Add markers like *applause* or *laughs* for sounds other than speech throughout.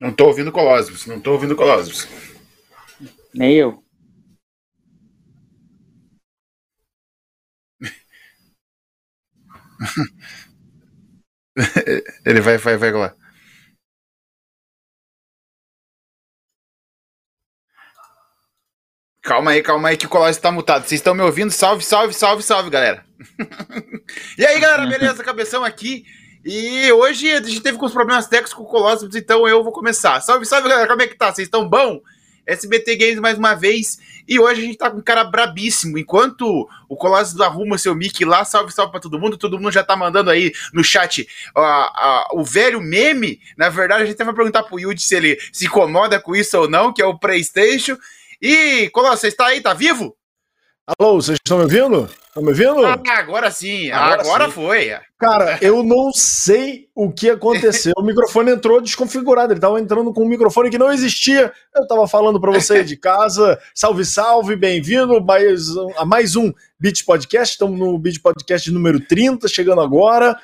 Não tô ouvindo Colossus, não tô ouvindo Colossus. Nem eu. *laughs* Ele vai, vai, vai lá. Calma aí, calma aí que o Colossus tá mutado. Vocês estão me ouvindo? Salve, salve, salve, salve, galera. *laughs* e aí, galera, beleza? Cabeção aqui. E hoje a gente teve os problemas técnicos com o Colossus, então eu vou começar. Salve, salve, galera. Como é que tá? Vocês estão bom? SBT Games mais uma vez. E hoje a gente tá com um cara brabíssimo. Enquanto o Colossus arruma seu mic lá, salve, salve pra todo mundo. Todo mundo já tá mandando aí no chat uh, uh, o velho meme. Na verdade, a gente até vai perguntar pro Yuji se ele se incomoda com isso ou não, que é o PlayStation. E, Colossus, você está aí? Tá vivo? Alô, vocês estão me ouvindo? Estão me ouvindo? Ah, agora sim, agora, agora sim. foi. Cara, eu não sei o que aconteceu. *laughs* O microfone entrou desconfigurado, ele estava entrando com um microfone que não existia. Eu estava falando para você de casa. Salve, salve, bem-vindo mais, a mais um Beat Podcast. Estamos no Beat Podcast número 30, chegando agora.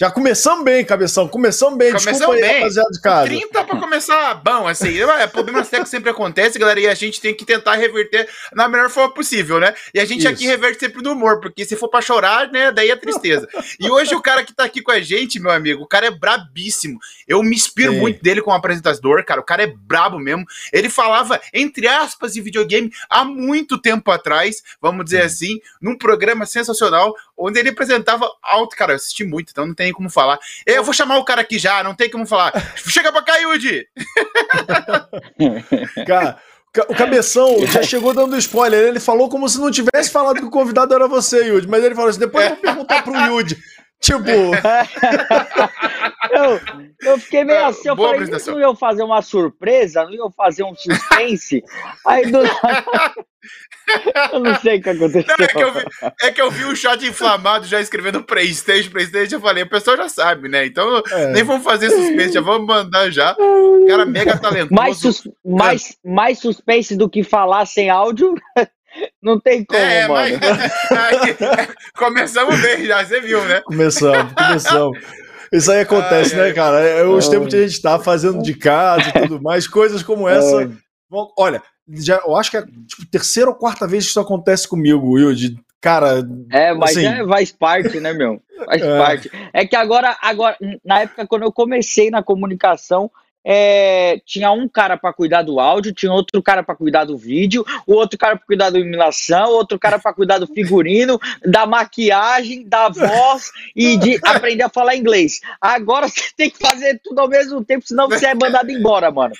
Já começamos bem, cabeção. Começamos bem. Começamos Desculpa bem. aí, rapaziada de casa. 30 pra começar bom, assim. É, problemas técnicos sempre acontecem, galera, e a gente tem que tentar reverter na melhor forma possível, né? E a gente Isso. aqui reverte sempre no humor, porque se for pra chorar, né, daí é tristeza. e hoje o cara que tá aqui com a gente, meu amigo, o cara é brabíssimo. Eu me inspiro Sim. muito dele como apresentador, cara. O cara é brabo mesmo. Ele falava, entre aspas, de videogame há muito tempo atrás, vamos dizer assim, num programa sensacional, onde ele apresentava alto. Cara, eu assisti muito, então não tem como falar. Eu vou chamar o cara aqui já, não tem como falar. Chega pra cá, Yudi! *laughs* cara, o Cabeção já chegou dando spoiler. Ele falou como se não tivesse falado que o convidado era você, Yudi. Mas ele falou assim: depois eu vou perguntar pro Yudi. Tipo. eu, eu fiquei meio assim, eu Boa falei, não ia fazer uma surpresa, não ia fazer um suspense. Aí do Eu não sei o que aconteceu. Não, é, que vi, é, que eu vi, o chat inflamado já escrevendo Playstation, Playstation, eu falei, o pessoal já sabe, né? Então é. nem vamos fazer suspense, já vamos mandar já. O cara mega talentoso. Mais, sus mais, mais suspense do que falar sem áudio. *laughs* Não tem como, é, mano. Mas, *laughs* começamos bem já, você viu, né? Começamos, começamos. Isso aí acontece, ai, né, cara? É os tempos que a gente tá fazendo de casa e tudo mais, coisas como essa. Olha, já, eu acho que é tipo, terceira ou quarta vez que isso acontece comigo, Will, de cara. É, mas assim... é, faz parte, né, meu? Faz *laughs* é. parte. É que agora, agora, na época, quando eu comecei na comunicação, é, tinha um cara para cuidar do áudio, tinha outro cara para cuidar do vídeo, o outro cara para cuidar da iluminação, outro cara para cuidar do figurino, da maquiagem, da voz e de aprender a falar inglês. Agora você tem que fazer tudo ao mesmo tempo, senão você é mandado embora, mano.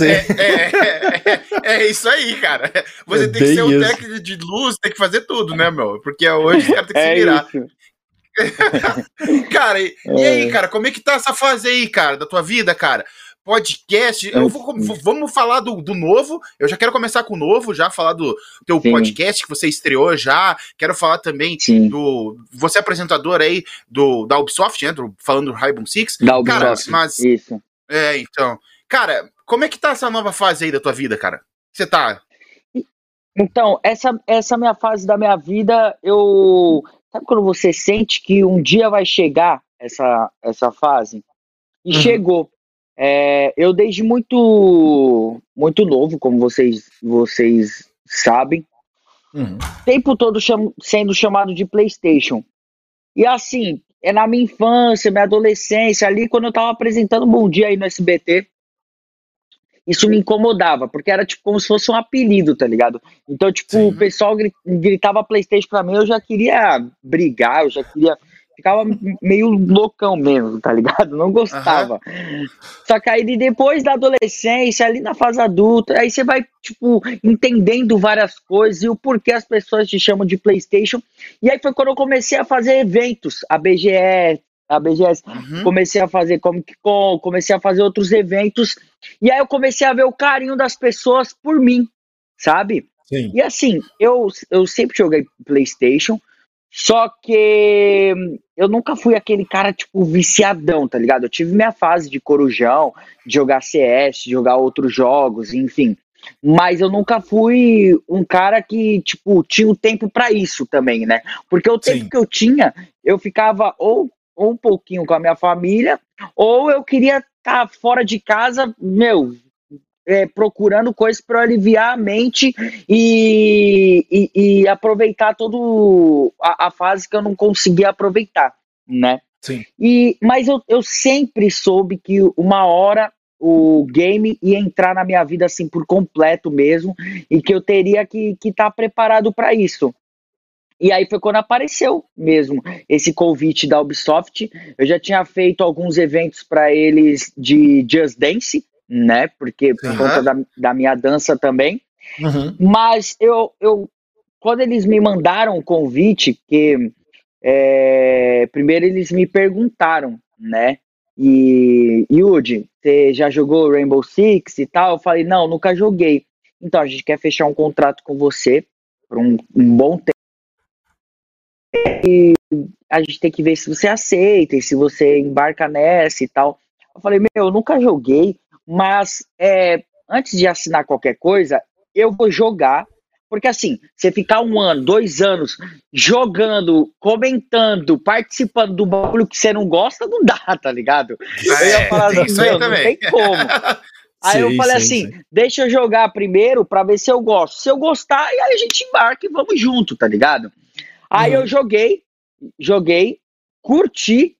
É, é, é, é, isso aí, cara. Você tem que ser um técnico de luz, tem que fazer tudo, né, meu? Porque hoje o cara tem que *laughs* se virar. *laughs* cara, e, e aí, cara, como é que tá essa fase aí, cara, da tua vida, cara? Podcast. Eu vou, vamos falar do, do novo. Eu já quero começar com o novo, já falar do teu Sim. podcast que você estreou já. Quero falar também Sim. do. Você é apresentador aí do, da Ubisoft, né? Do, falando do Rainbow Six. Da Ubisoft. Cara, mas. Isso. É, então. Cara, como é que tá essa nova fase aí da tua vida, cara? Você tá. Então, essa, essa minha fase da minha vida, eu. Sabe quando você sente que um dia vai chegar essa, essa fase? E uhum. chegou. É, eu desde muito muito novo, como vocês vocês sabem, uhum. tempo todo cham sendo chamado de PlayStation. E assim, é na minha infância, minha adolescência, ali quando eu tava apresentando Bom Dia aí no SBT, isso me incomodava, porque era tipo como se fosse um apelido, tá ligado? Então, tipo, Sim. o pessoal gritava PlayStation pra mim, eu já queria brigar, eu já queria ficava meio loucão mesmo, tá ligado? Não gostava. Uhum. Só que aí depois da adolescência, ali na fase adulta, aí você vai, tipo, entendendo várias coisas e o porquê as pessoas te chamam de PlayStation. E aí foi quando eu comecei a fazer eventos, a BGS, a BGS. Uhum. Comecei a fazer Comic Con, comecei a fazer outros eventos. E aí eu comecei a ver o carinho das pessoas por mim, sabe? Sim. E assim, eu, eu sempre joguei PlayStation, só que eu nunca fui aquele cara, tipo, viciadão, tá ligado? Eu tive minha fase de corujão, de jogar CS, de jogar outros jogos, enfim. Mas eu nunca fui um cara que, tipo, tinha o tempo para isso também, né? Porque o tempo Sim. que eu tinha, eu ficava ou ou um pouquinho com a minha família, ou eu queria estar tá fora de casa, meu, é, procurando coisas para aliviar a mente e, e, e aproveitar toda a, fase que eu não conseguia aproveitar, né? Sim. E, mas eu, eu sempre soube que uma hora o game ia entrar na minha vida assim por completo mesmo e que eu teria que estar tá preparado para isso. E aí foi quando apareceu mesmo esse convite da Ubisoft. Eu já tinha feito alguns eventos para eles de Just Dance, né? Porque por uhum. conta da, da, minha dança também. Uhum. Mas eu, eu, quando eles me mandaram o convite, que é, primeiro eles me perguntaram, né? E Yudi, você já jogou Rainbow Six e tal? Eu falei, não, nunca joguei. Então a gente quer fechar um contrato com você por um, um bom tempo. E a gente tem que ver se você aceita e se você embarca nessa e tal. Eu falei, meu, eu nunca joguei, mas é, antes de assinar qualquer coisa, eu vou jogar. Porque assim, você ficar um ano, dois anos jogando, comentando, participando do bagulho que você não gosta, não dá, *laughs* tá ligado? É, eu ia falar assim, meu, não tem como. *laughs* Aí sim, eu falei sim, assim, sim. deixa eu jogar primeiro para ver se eu gosto. Se eu gostar, e aí a gente embarca e vamos junto, tá ligado? Aí uhum. eu joguei, joguei, curti,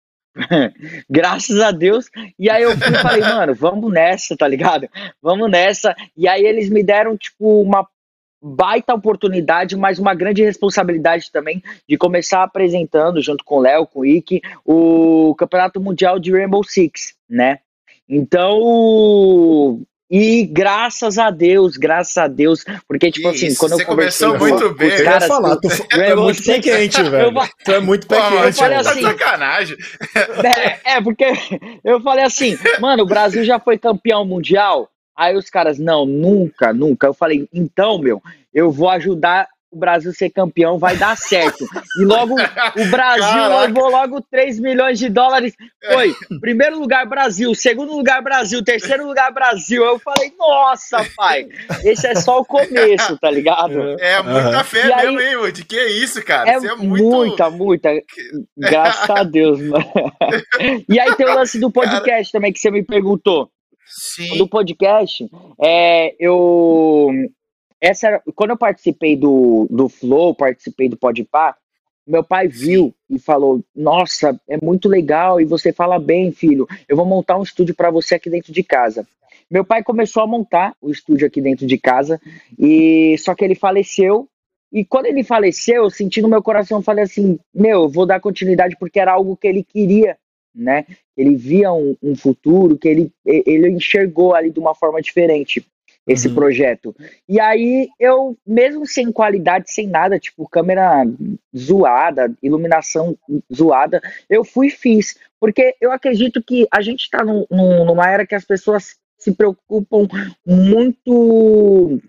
*laughs* Graças a Deus. E aí eu fui, falei, mano, vamos nessa, tá ligado? Vamos nessa. E aí eles me deram, tipo, uma baita oportunidade, mas uma grande responsabilidade também de começar apresentando, junto com o Léo, com o Ike, o Campeonato Mundial de Rainbow Six, né? Então, e graças a Deus, graças a Deus, porque, tipo assim, Isso, assim, quando eu conversei... Você começou muito bem. Caras, falar, tu, tu é muito pé quente, velho. Tu é muito pé quente. Eu falei assim, sacanagem. *laughs* É, é, porque eu falei assim, mano, o Brasil já foi campeão mundial? Aí os caras, não, nunca, nunca. Eu falei, então, meu, eu vou ajudar o Brasil ser campeão, vai dar certo. E logo o Brasil Caraca. levou logo 3 milhões de dólares. Foi primeiro lugar Brasil, segundo lugar Brasil, terceiro lugar Brasil. Eu falei, nossa, pai, esse é só o começo, tá ligado? É muita fé e mesmo, aí, hein, Woody? Que isso, cara? É, é muito... muita, muita. Graças a Deus, *laughs* mano. E aí tem o lance do podcast também que você me perguntou. Sim. Do podcast, é, eu essa era, quando eu participei do, do Flow, participei do Podpah, meu pai viu e falou: Nossa, é muito legal e você fala bem, filho. Eu vou montar um estúdio para você aqui dentro de casa. Meu pai começou a montar o estúdio aqui dentro de casa e só que ele faleceu. E quando ele faleceu, eu senti no meu coração, falei assim: Meu, eu vou dar continuidade porque era algo que ele queria, né? Ele via um, um futuro que ele, ele enxergou ali de uma forma diferente esse uhum. projeto. E aí eu, mesmo sem qualidade, sem nada, tipo câmera zoada, iluminação zoada, eu fui e fiz. Porque eu acredito que a gente está num, numa era que as pessoas se preocupam muito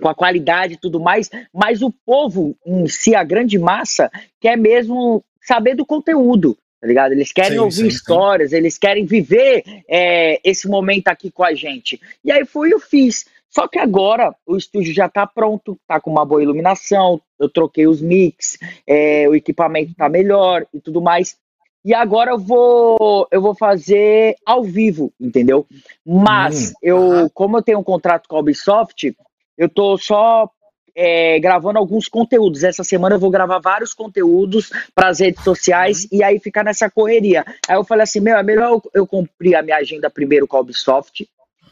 com a qualidade e tudo mais, mas o povo em si, a grande massa, quer mesmo saber do conteúdo tá ligado? Eles querem sim, ouvir sim, histórias, sim. eles querem viver é, esse momento aqui com a gente. E aí fui e fiz. Só que agora o estúdio já tá pronto, tá com uma boa iluminação, eu troquei os mix, é, o equipamento tá melhor e tudo mais. E agora eu vou eu vou fazer ao vivo, entendeu? Mas hum, eu, como eu tenho um contrato com a Ubisoft, eu tô só é, gravando alguns conteúdos. Essa semana eu vou gravar vários conteúdos para as redes sociais uhum. e aí ficar nessa correria. Aí eu falei assim: meu, é melhor eu, eu cumprir a minha agenda primeiro com a Ubisoft,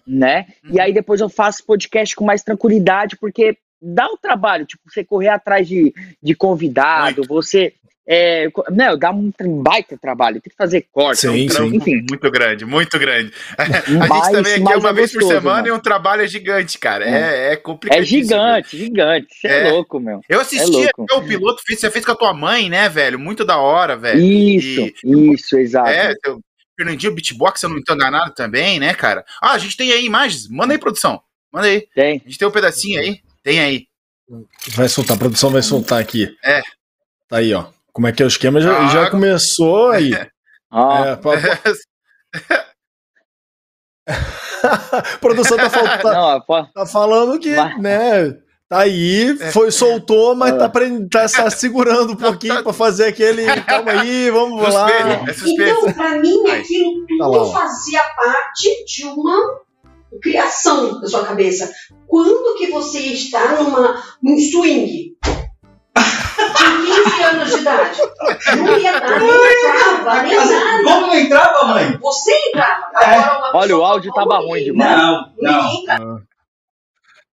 né? Uhum. E aí depois eu faço podcast com mais tranquilidade, porque dá o trabalho, tipo, você correr atrás de, de convidado, Muito. você é, não, dá um baita trabalho, tem que fazer corte, sim, é um sim. enfim. Muito grande, muito grande. *laughs* A gente também aqui uma é vez gostoso, por semana mano. e um trabalho é gigante, cara. É, é, é complicado. É gigante, gigante. Você é. é. louco, meu. Eu assisti é o piloto, você fez com a tua mãe, né, velho? Muito da hora, velho. Isso, e, isso, exato. É, o Fernandinho Beatbox, se eu não estou enganado também, né, cara? Ah, a gente tem aí imagens. Manda aí, produção. Manda aí. Tem. A gente tem um pedacinho aí. Tem aí. Vai soltar, a produção vai soltar aqui. É. Tá aí, ó. Como é que é o esquema? Já, ah, já começou aí. *laughs* Ah. É, pra... *laughs* a *laughs* produção tá, fal... tá, Não, tá falando que, Mas... né? Tá aí, é. foi, soltou, mas tá, tá, tá segurando um pouquinho para fazer aquele. Calma aí, vamos lá. É então, para mim, aquilo tudo tá fazia parte de uma criação da sua cabeça. Quando que você está numa, num swing? De 15 anos de idade. Não ia dar, não entrava, nem nada. Como não entrava, mãe? Você entrava. É. Olha, o áudio tava ruim demais. Não, não.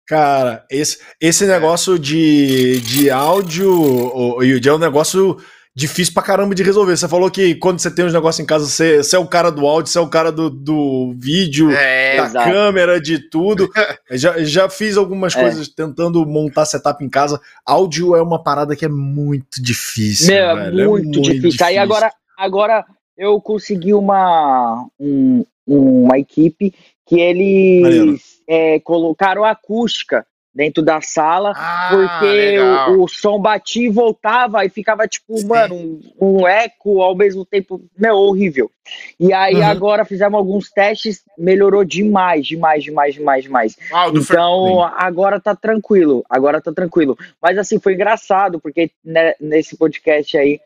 Cara, esse, esse negócio de, de áudio, Yudi, é um negócio difícil pra caramba de resolver. Você falou que quando você tem uns negócios em casa, você, você é o cara do áudio, você é o cara do, do vídeo, é, da exato. câmera, de tudo. *laughs* já, já fiz algumas é. coisas tentando montar setup em casa. Áudio é uma parada que é muito difícil. Meu, é muito, é muito difícil. difícil. Aí agora, agora eu consegui uma, um, uma equipe que eles é, colocaram acústica dentro da sala, ah, porque o, o, som batia e voltava e ficava tipo, Sim. mano, um, um, eco ao mesmo tempo, meu, horrível. E aí uhum. agora fizemos alguns testes, melhorou demais, demais, demais, demais, demais. Então agora tá tranquilo, agora tá tranquilo. Mas assim, foi engraçado, porque né, nesse podcast aí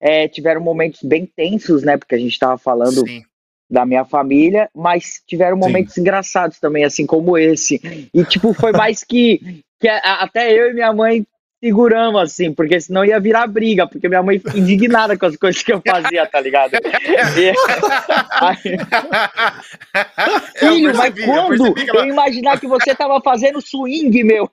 é, tiveram momentos bem tensos, né, porque a gente tava falando... Sim da minha família, mas tiveram momentos Sim. engraçados também, assim como esse. E, tipo, foi mais que, que até eu e minha mãe seguramos, assim, porque senão ia virar briga, porque minha mãe fica indignada com as coisas que eu fazia, tá ligado? E, *laughs* aí, Filho, mas quando eu, eu imaginar que você tava fazendo swing, meu?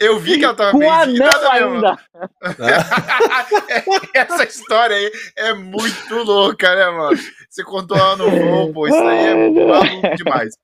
Eu vi que ela tava Com bem anão ainda. *laughs* Essa história aí é muito louca, né, mano? Você contou lá no voo, pô, isso aí é maluco demais.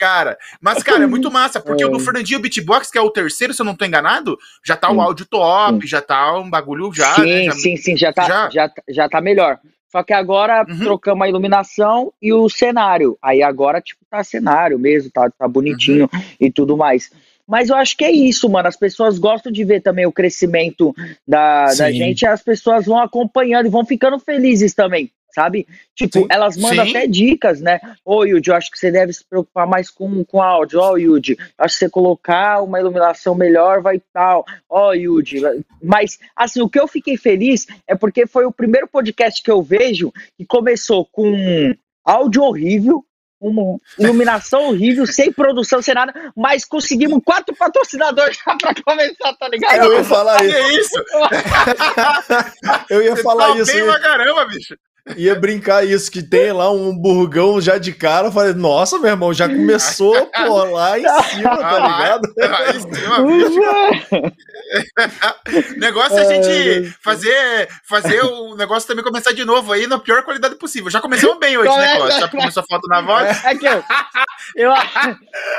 Cara, mas, cara, é muito massa, porque é. o do Fernandinho Beatbox, que é o terceiro, se eu não tô enganado, já tá o áudio top, sim. já tá um bagulho já. Sim, né? já, sim, sim, já tá, já... Já, já tá melhor. Só que agora uhum. trocamos a iluminação e o cenário. Aí agora, tipo, tá cenário mesmo, tá, tá bonitinho uhum. e tudo mais. Mas eu acho que é isso, mano. As pessoas gostam de ver também o crescimento da, da gente, e as pessoas vão acompanhando e vão ficando felizes também, sabe? Tipo, Sim. elas mandam Sim. até dicas, né? Ô, Yudi, eu acho que você deve se preocupar mais com, com áudio. Ó, oh, Yudi, acho que você colocar uma iluminação melhor vai tal. Ó, oh, Yudi. Mas, assim, o que eu fiquei feliz é porque foi o primeiro podcast que eu vejo que começou com áudio horrível, uma iluminação horrível, *laughs* sem produção, sem nada, mas conseguimos quatro patrocinadores já pra começar, tá ligado? Eu ia falar *laughs* isso. Isso? *laughs* eu ia falar tá isso. Bem pra caramba, bicho ia brincar isso, que tem lá um burgão já de cara. Eu falei, nossa, meu irmão, já começou, pô, lá em *laughs* cima, tá ligado? *laughs* Lá em cima, *laughs* negócio é a gente fazer, fazer o negócio também começar de novo aí na pior qualidade possível. Já começamos bem hoje, né, Cláudio? Já começou a falta na voz. É que eu, eu,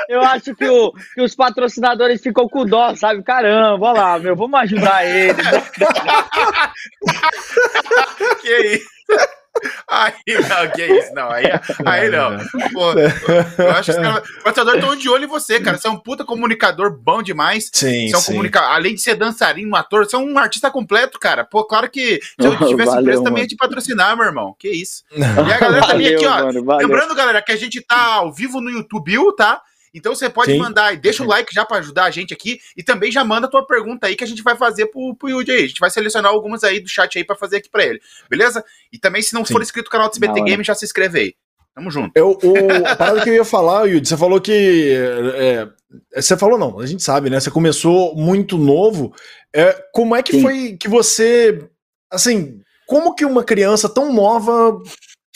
eu acho que, o, que os patrocinadores ficam com dó, sabe? Caramba, olha lá, meu, vamos ajudar eles. que isso? Aí não, que isso, não. Aí, aí não. Pô, eu acho que os caras estão de olho em você, cara. Você é um puta comunicador bom demais. Sim. Você é um comunicador. Além de ser dançarino, ator, você é um artista completo, cara. Pô, claro que se eu *laughs* tivesse valeu, empresa também ia te patrocinar, meu irmão. Que isso. *laughs* E a galera também aqui, ó. Mano, lembrando, galera, que a gente tá ao vivo no YouTube, tá? Então você pode Sim. mandar, deixa o like já para ajudar a gente aqui e também já manda a tua pergunta aí que a gente vai fazer pro, pro Yudi aí. A gente vai selecionar algumas aí do chat aí para fazer aqui para ele, beleza? E também se não Sim. for inscrito no canal do CBT Game, já se inscreve aí. Tamo junto. Eu, o, a parada que eu ia falar, Yudi, você falou que. É, é, você falou não, a gente sabe, né? Você começou muito novo. É, como é que Sim. foi que você. Assim, como que uma criança tão nova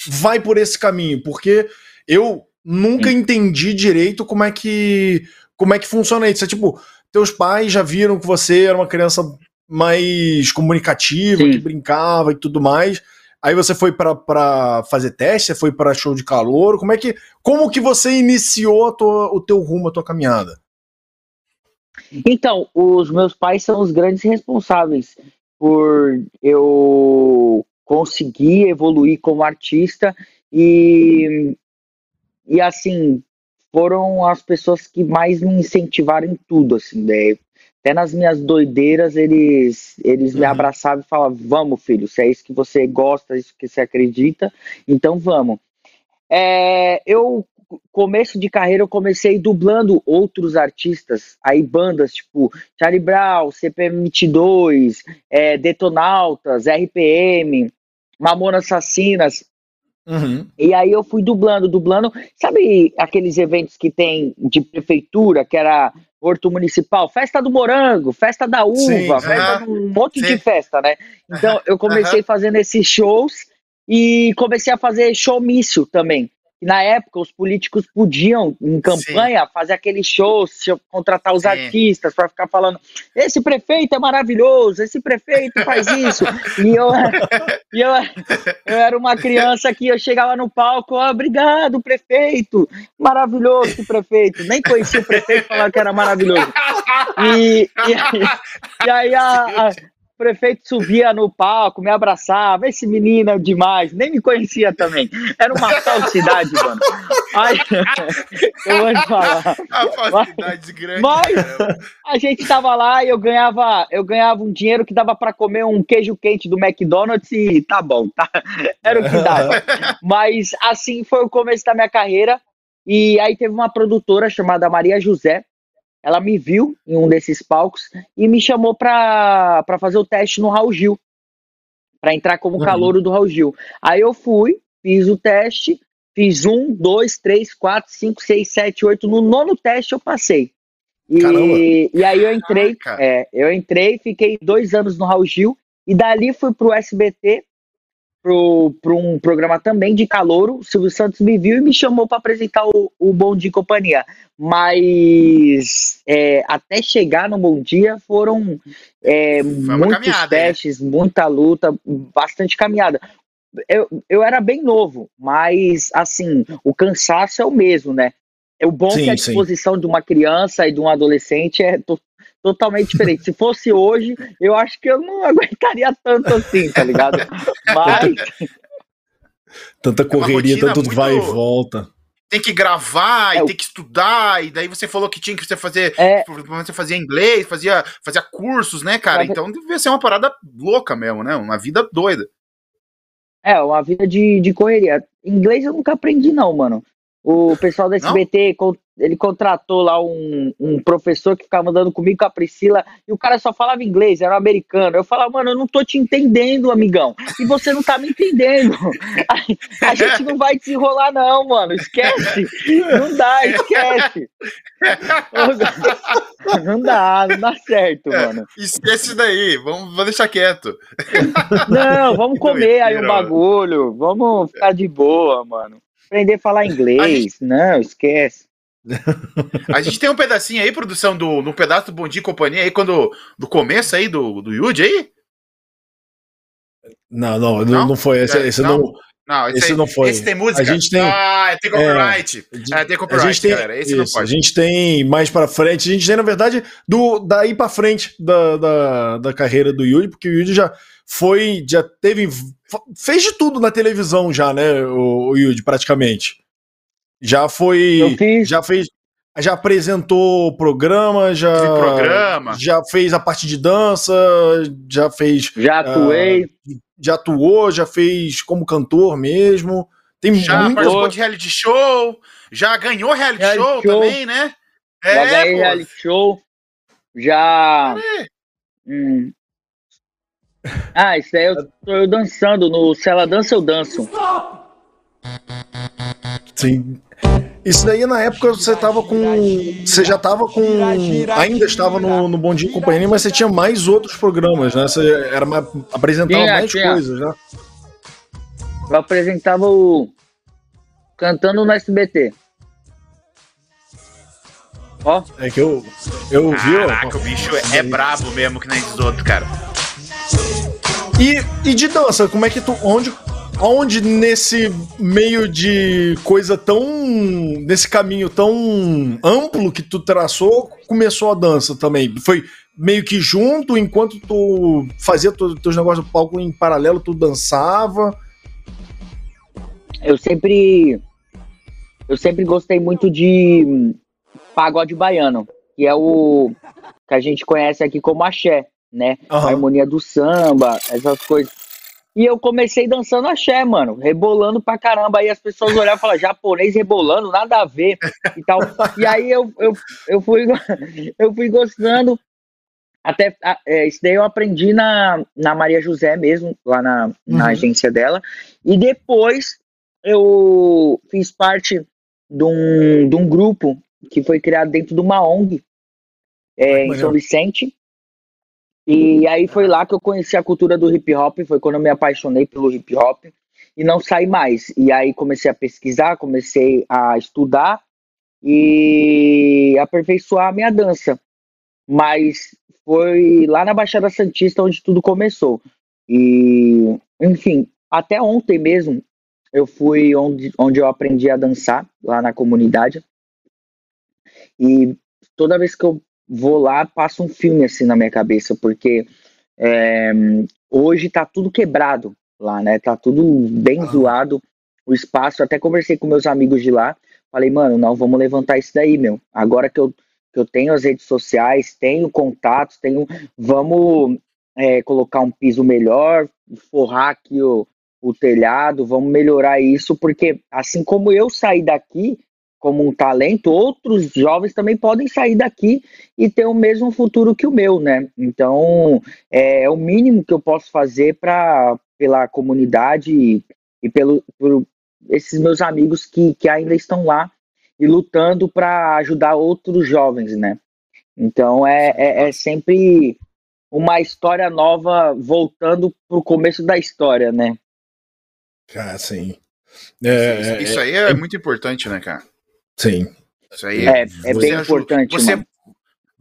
vai por esse caminho? Porque eu nunca Sim. entendi direito como é que como é que funciona isso. É tipo, teus pais já viram que você era uma criança mais comunicativa, Sim. que brincava e tudo mais. Aí você foi para fazer teste, você foi para show de calor. Como é que como que você iniciou tua, o teu rumo, a tua caminhada? Então, os meus pais são os grandes responsáveis por eu conseguir evoluir como artista e e assim, foram as pessoas que mais me incentivaram em tudo, assim, né? Até nas minhas doideiras, eles, eles uhum. me abraçavam e falavam, vamos, filho, se é isso que você gosta, é isso que você acredita, então vamos. É, eu começo de carreira, eu comecei dublando outros artistas, aí bandas tipo Charlie Brown, CPM 22, é, Detonautas, RPM, Mamona Assassinas. Uhum. E aí eu fui dublando, dublando. Sabe aqueles eventos que tem de prefeitura, que era Horto Municipal, festa do morango, festa da uva, Sim, festa, um monte Sim. de festa, né? Então eu comecei fazendo esses shows e comecei a fazer showmício também. Na época, os políticos podiam, em campanha, Sim. fazer aqueles shows, contratar os Sim. artistas para ficar falando: esse prefeito é maravilhoso, esse prefeito faz isso. *laughs* e eu, e eu, eu era uma criança que eu chegava no palco: oh, obrigado, prefeito, maravilhoso esse prefeito. Nem conhecia o prefeito, falava que era maravilhoso. E, e, aí, e aí a, a o prefeito subia no palco, me abraçava. Esse menino é demais, nem me conhecia também. Era uma falsidade, *laughs* mano. Eu vou te falar. A falsidade grande. Mas a gente tava lá e eu ganhava, eu ganhava um dinheiro que dava para comer um queijo quente do McDonald's e tá bom, tá? Era o que dava. *laughs* Mas assim foi o começo da minha carreira. E aí teve uma produtora chamada Maria José, ela me viu em um desses palcos e me chamou para fazer o teste no Raul Gil, para entrar como uhum. calouro do Raul Gil. Aí eu fui, fiz o teste, fiz um, dois, três, quatro, cinco, seis, sete, oito. No nono teste eu passei. E, e aí eu entrei, é, eu entrei, fiquei dois anos no Raul Gil e dali fui pro SBT para um programa também de calouro. O Silvio Santos me viu e me chamou para apresentar o, o Bom Dia e Companhia. Mas é, até chegar no Bom Dia foram é, muitos caminhada, testes, né? muita luta, bastante caminhada. Eu, eu era bem novo, mas assim, o cansaço é o mesmo, né? É o bom sim, que a disposição sim. de uma criança e de um adolescente é totalmente diferente. Se fosse hoje, eu acho que eu não aguentaria tanto assim, tá ligado? Mas. Tanta é correria, é tanto muito... vai e volta. Tem que gravar é, e tem que estudar, e daí você falou que tinha que você fazer. É, você fazia inglês, fazia, fazia cursos, né, cara? Então devia ser uma parada louca mesmo, né? Uma vida doida. É, uma vida de, de correria. Inglês eu nunca aprendi, não, mano. O pessoal da SBT não? Ele contratou lá um, um professor que ficava andando comigo com a Priscila e o cara só falava inglês, era um americano. Eu falava, mano, eu não tô te entendendo, amigão. E você não tá me entendendo. *laughs* A, a gente não vai desenrolar, não, mano. Esquece. Não dá, esquece. Não dá, não dá certo, é, mano. Esquece daí, vamos, vamos deixar quieto. Não, vamos comer aí um bagulho. Vamos ficar de boa, mano. Aprender a falar inglês. Não, esquece. A gente tem um pedacinho aí, produção, do, no pedaço do Bom Dia e Companhia aí, quando, do começo aí do, do Yuji aí? Não, não, não, não foi. Esse, esse não, não, não esse, esse aí, não foi. Esse tem música? A gente tem, ah, tem copyright. É, é tem copyright, a gente tem, galera. Esse isso, não pode. A gente tem mais pra frente. A gente tem, na verdade, do, daí pra frente da, da, da carreira do Yuji, porque o Yuji já foi, já teve. Fez de tudo na televisão já, né? O, o Yuji, praticamente. Já foi. Já fez. Já apresentou programa, já. programa. Já fez a parte de dança, já fez. Já atuei. Uh, já atuou, já fez como cantor mesmo. Tem já muito... participou de reality show, já ganhou reality, reality show, show, também, né? É, já ganhei pô. reality show. Já. Hum. Ah, isso aí eu tô eu dançando. No Se Ela Dança, eu danço. Sim. Isso daí na época você tava com. Você já tava com. Ainda estava no, no Bom Dia Companhia, mas você tinha mais outros programas, né? Você era mais, apresentava tinha, mais tinha. coisas, né? Eu apresentava o. Cantando no SBT. Ó. É que eu. Eu vi. Caraca, ó, o bicho é, é brabo mesmo que nem esses outros, cara. E, e de dança, como é que tu. Onde, onde nesse meio de coisa tão. nesse caminho tão amplo que tu traçou, começou a dança também? Foi meio que junto, enquanto tu fazia teus negócios do palco em paralelo, tu dançava? Eu sempre. Eu sempre gostei muito de pagode baiano, que é o que a gente conhece aqui como axé, né? Uhum. A harmonia do samba, essas coisas. E eu comecei dançando axé, mano, rebolando pra caramba. Aí as pessoas olhavam e falavam, japonês rebolando, nada a ver e tal. E aí eu, eu, eu, fui, *laughs* eu fui gostando. Até é, isso daí eu aprendi na, na Maria José mesmo, lá na, na uhum. agência dela. E depois eu fiz parte de um, de um grupo que foi criado dentro de uma ONG é, em São Vicente. E aí foi lá que eu conheci a cultura do hip hop, foi quando eu me apaixonei pelo hip hop e não saí mais. E aí comecei a pesquisar, comecei a estudar e aperfeiçoar a minha dança. Mas foi lá na Baixada Santista onde tudo começou. E, enfim, até ontem mesmo eu fui onde, onde eu aprendi a dançar, lá na comunidade. E toda vez que eu vou lá, passa um filme assim na minha cabeça, porque é, hoje tá tudo quebrado lá, né? Tá tudo bem ah. zoado o espaço. Até conversei com meus amigos de lá, falei, mano, não, vamos levantar isso daí, meu. Agora que eu, que eu tenho as redes sociais, tenho contatos, tenho. Vamos é, colocar um piso melhor, forrar aqui o, o telhado, vamos melhorar isso, porque assim como eu saí daqui, como um talento, outros jovens também podem sair daqui e ter o mesmo futuro que o meu, né? Então, é, é o mínimo que eu posso fazer para pela comunidade e, e pelo por esses meus amigos que, que ainda estão lá e lutando para ajudar outros jovens, né? Então, é, é, é sempre uma história nova voltando para o começo da história, né? Ah, sim. É, isso, isso aí é, é, muito importante, né, cara? Sim. Isso aí é, é bem importante. Você,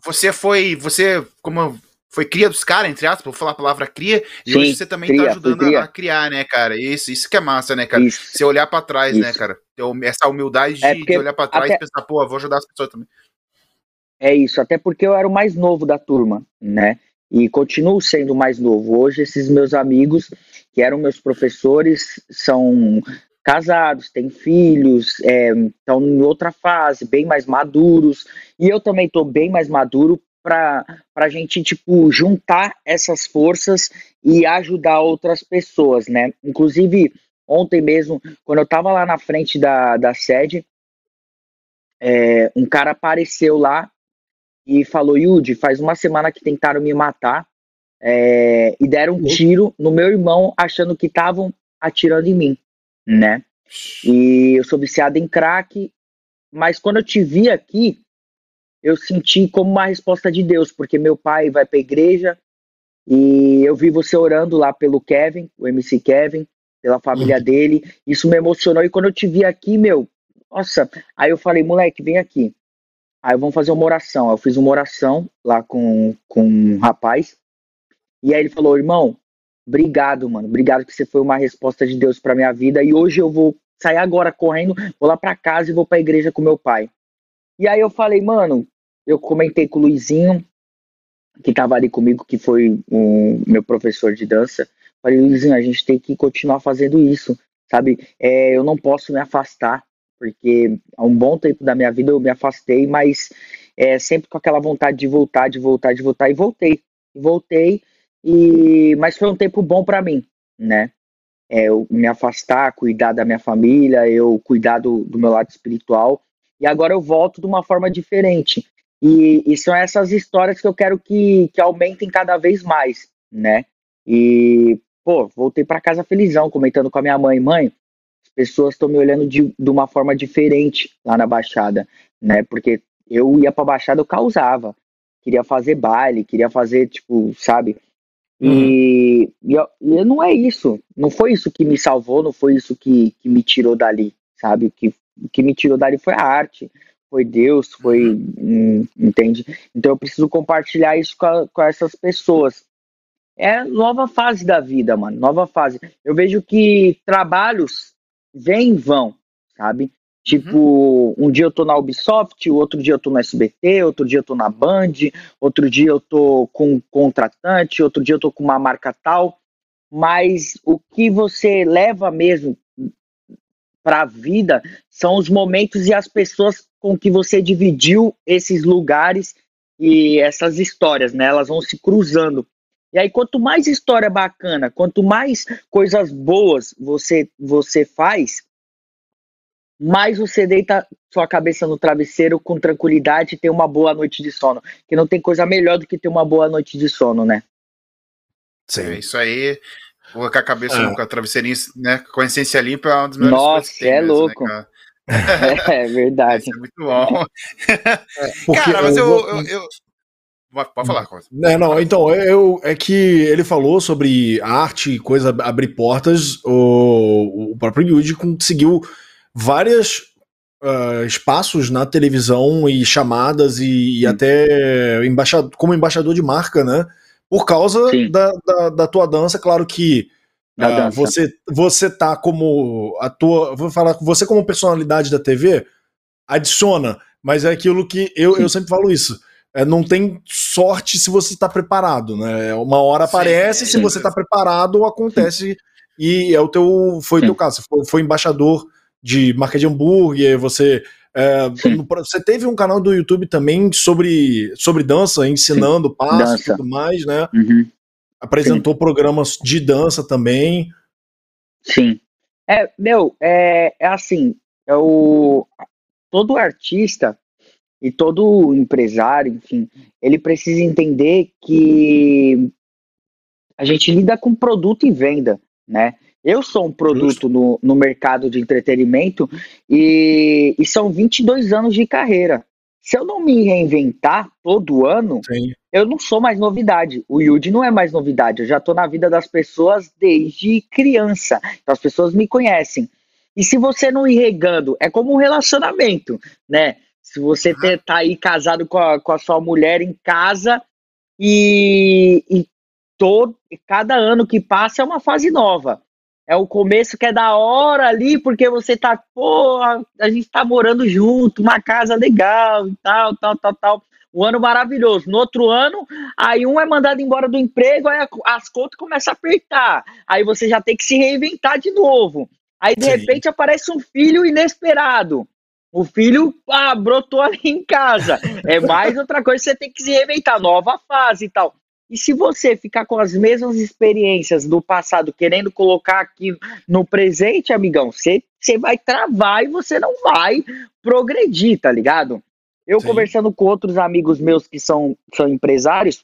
você foi, você, como foi cria dos caras, entre aspas, vou falar a palavra cria, e Sim, hoje você também tá cria, tá ajudando a, a, criar, né, cara? Isso, isso que é massa, né, cara? Isso. Você olhar para trás, né, isso. né, cara? Essa humildade de, é de olhar para trás até... e pensar, pô, vou ajudar as pessoas também. É isso, até porque eu era o mais novo da turma, né? E continuo sendo mais novo. Hoje, esses meus amigos, que eram meus professores, são casados, têm filhos, é, estão em outra fase, bem mais maduros, e eu também estou bem mais maduro para a gente, tipo, juntar essas forças e ajudar outras pessoas, né? Inclusive, ontem mesmo, quando eu estava lá na frente da, da sede, é, um cara apareceu lá e falou, Yudi, faz uma semana que tentaram me matar é, e deram um tiro no meu irmão achando que estavam atirando em mim né? E eu sou viciado em crack, mas quando eu te vi aqui, eu senti como uma resposta de Deus, porque meu pai vai para a igreja e eu vi você orando lá pelo Kevin, o MC Kevin, pela família uhum. dele. Isso me emocionou e quando eu te vi aqui, meu, nossa, aí eu falei, moleque, vem aqui. Aí vamos fazer uma oração. Eu fiz uma oração lá com, com um rapaz. E aí ele falou, irmão, Obrigado, mano. Obrigado que você foi uma resposta de Deus para minha vida. E hoje eu vou sair agora correndo, vou lá para casa e vou para a igreja com meu pai. E aí eu falei, mano, eu comentei com o Luizinho, que tava ali comigo, que foi o meu professor de dança. Falei, Luizinho, a gente tem que continuar fazendo isso, sabe? É, eu não posso me afastar, porque há um bom tempo da minha vida eu me afastei, mas é, sempre com aquela vontade de voltar, de voltar, de voltar, e voltei. Voltei e, mas foi um tempo bom para mim, né? É, eu me afastar, cuidar da minha família, eu cuidar do, do meu lado espiritual. E agora eu volto de uma forma diferente. E, e são essas histórias que eu quero que, que aumentem cada vez mais, né? E, pô, voltei para casa felizão, comentando com a minha mãe, mãe, as pessoas estão me olhando de, de uma forma diferente lá na Baixada, né? Porque eu ia pra Baixada, eu causava. Queria fazer baile, queria fazer, tipo, sabe? Uhum. E, e, e, não é isso. Não foi isso que me salvou, não foi isso que, que me tirou dali, sabe? O que, o que me tirou dali foi a arte, foi Deus, foi. Uhum. Hum, entende? Então eu preciso compartilhar isso com, a, com essas pessoas. É nova fase da vida, mano. Nova fase. Eu vejo que trabalhos vêm e vão, sabe? Tipo, uhum. um dia eu tô na Ubisoft, outro dia eu tô no SBT, outro dia eu tô na Band, outro dia eu tô com um contratante, outro dia eu tô com uma marca tal. Mas o que você leva mesmo para a vida são os momentos e as pessoas com que você dividiu esses lugares e essas histórias, né? Elas vão se cruzando. E aí, quanto mais história bacana, quanto mais coisas boas você, você faz, mais você deita sua cabeça no travesseiro com tranquilidade e tem uma boa noite de sono. Que não tem coisa melhor do que ter uma boa noite de sono, né? Sim. É isso aí. Com a cabeça é. com a travesseirinha, né? Com a essência limpa é uma das melhores Nossa, coisas que tem. é né, louco. Né, *laughs* é verdade. Isso é muito bom. *laughs* É, cara, mas eu, eu, eu, eu... Pode falar, Costa. É, não, então, eu, é que ele falou sobre arte e coisa abrir portas. O, o próprio Yuji conseguiu vários uh, espaços na televisão e chamadas e, e até embaixador, como embaixador de marca, né? Por causa da, da, da, tua dança, claro que uh, você você tá como a tua, vou falar você como personalidade da TV adiciona, mas é aquilo que eu, eu sempre falo isso. É, não tem sorte se você está preparado, né? Uma hora aparece, sim, se você está preparado, acontece e é o teu foi o teu caso. Foi, foi embaixador de marca de hambúrguer, você é, você teve um canal do YouTube também sobre, sobre dança, ensinando Sim. passos e tudo mais, né? Uhum. Apresentou Sim. programas de dança também. Sim. É, meu, é, é assim, é o, todo artista e todo empresário, enfim, ele precisa entender que a gente lida com produto e venda, né? Eu sou um produto no, no mercado de entretenimento e, e são 22 anos de carreira. Se eu não me reinventar todo ano, Sim. eu não sou mais novidade. O Yuji não é mais novidade. Eu já estou na vida das pessoas desde criança. Então as pessoas me conhecem. E se você não ir regando, é como um relacionamento, né? Se você uhum. tá aí casado com a, com a sua mulher em casa e, e todo, cada ano que passa é uma fase nova. É o começo que é da hora ali, porque você tá, pô, a gente tá morando junto, uma casa legal e tal, tal, tal, tal. Um ano maravilhoso. No outro ano, aí um é mandado embora do emprego, aí as contas começam a apertar. Aí você já tem que se reinventar de novo. Aí de Sim. repente aparece um filho inesperado. O filho ah, brotou ali em casa. É mais outra coisa, você tem que se reinventar, nova fase e tal. E se você ficar com as mesmas experiências do passado, querendo colocar aqui no presente, amigão, você, você vai travar e você não vai progredir, tá ligado? Eu Sim. conversando com outros amigos meus que são, são empresários,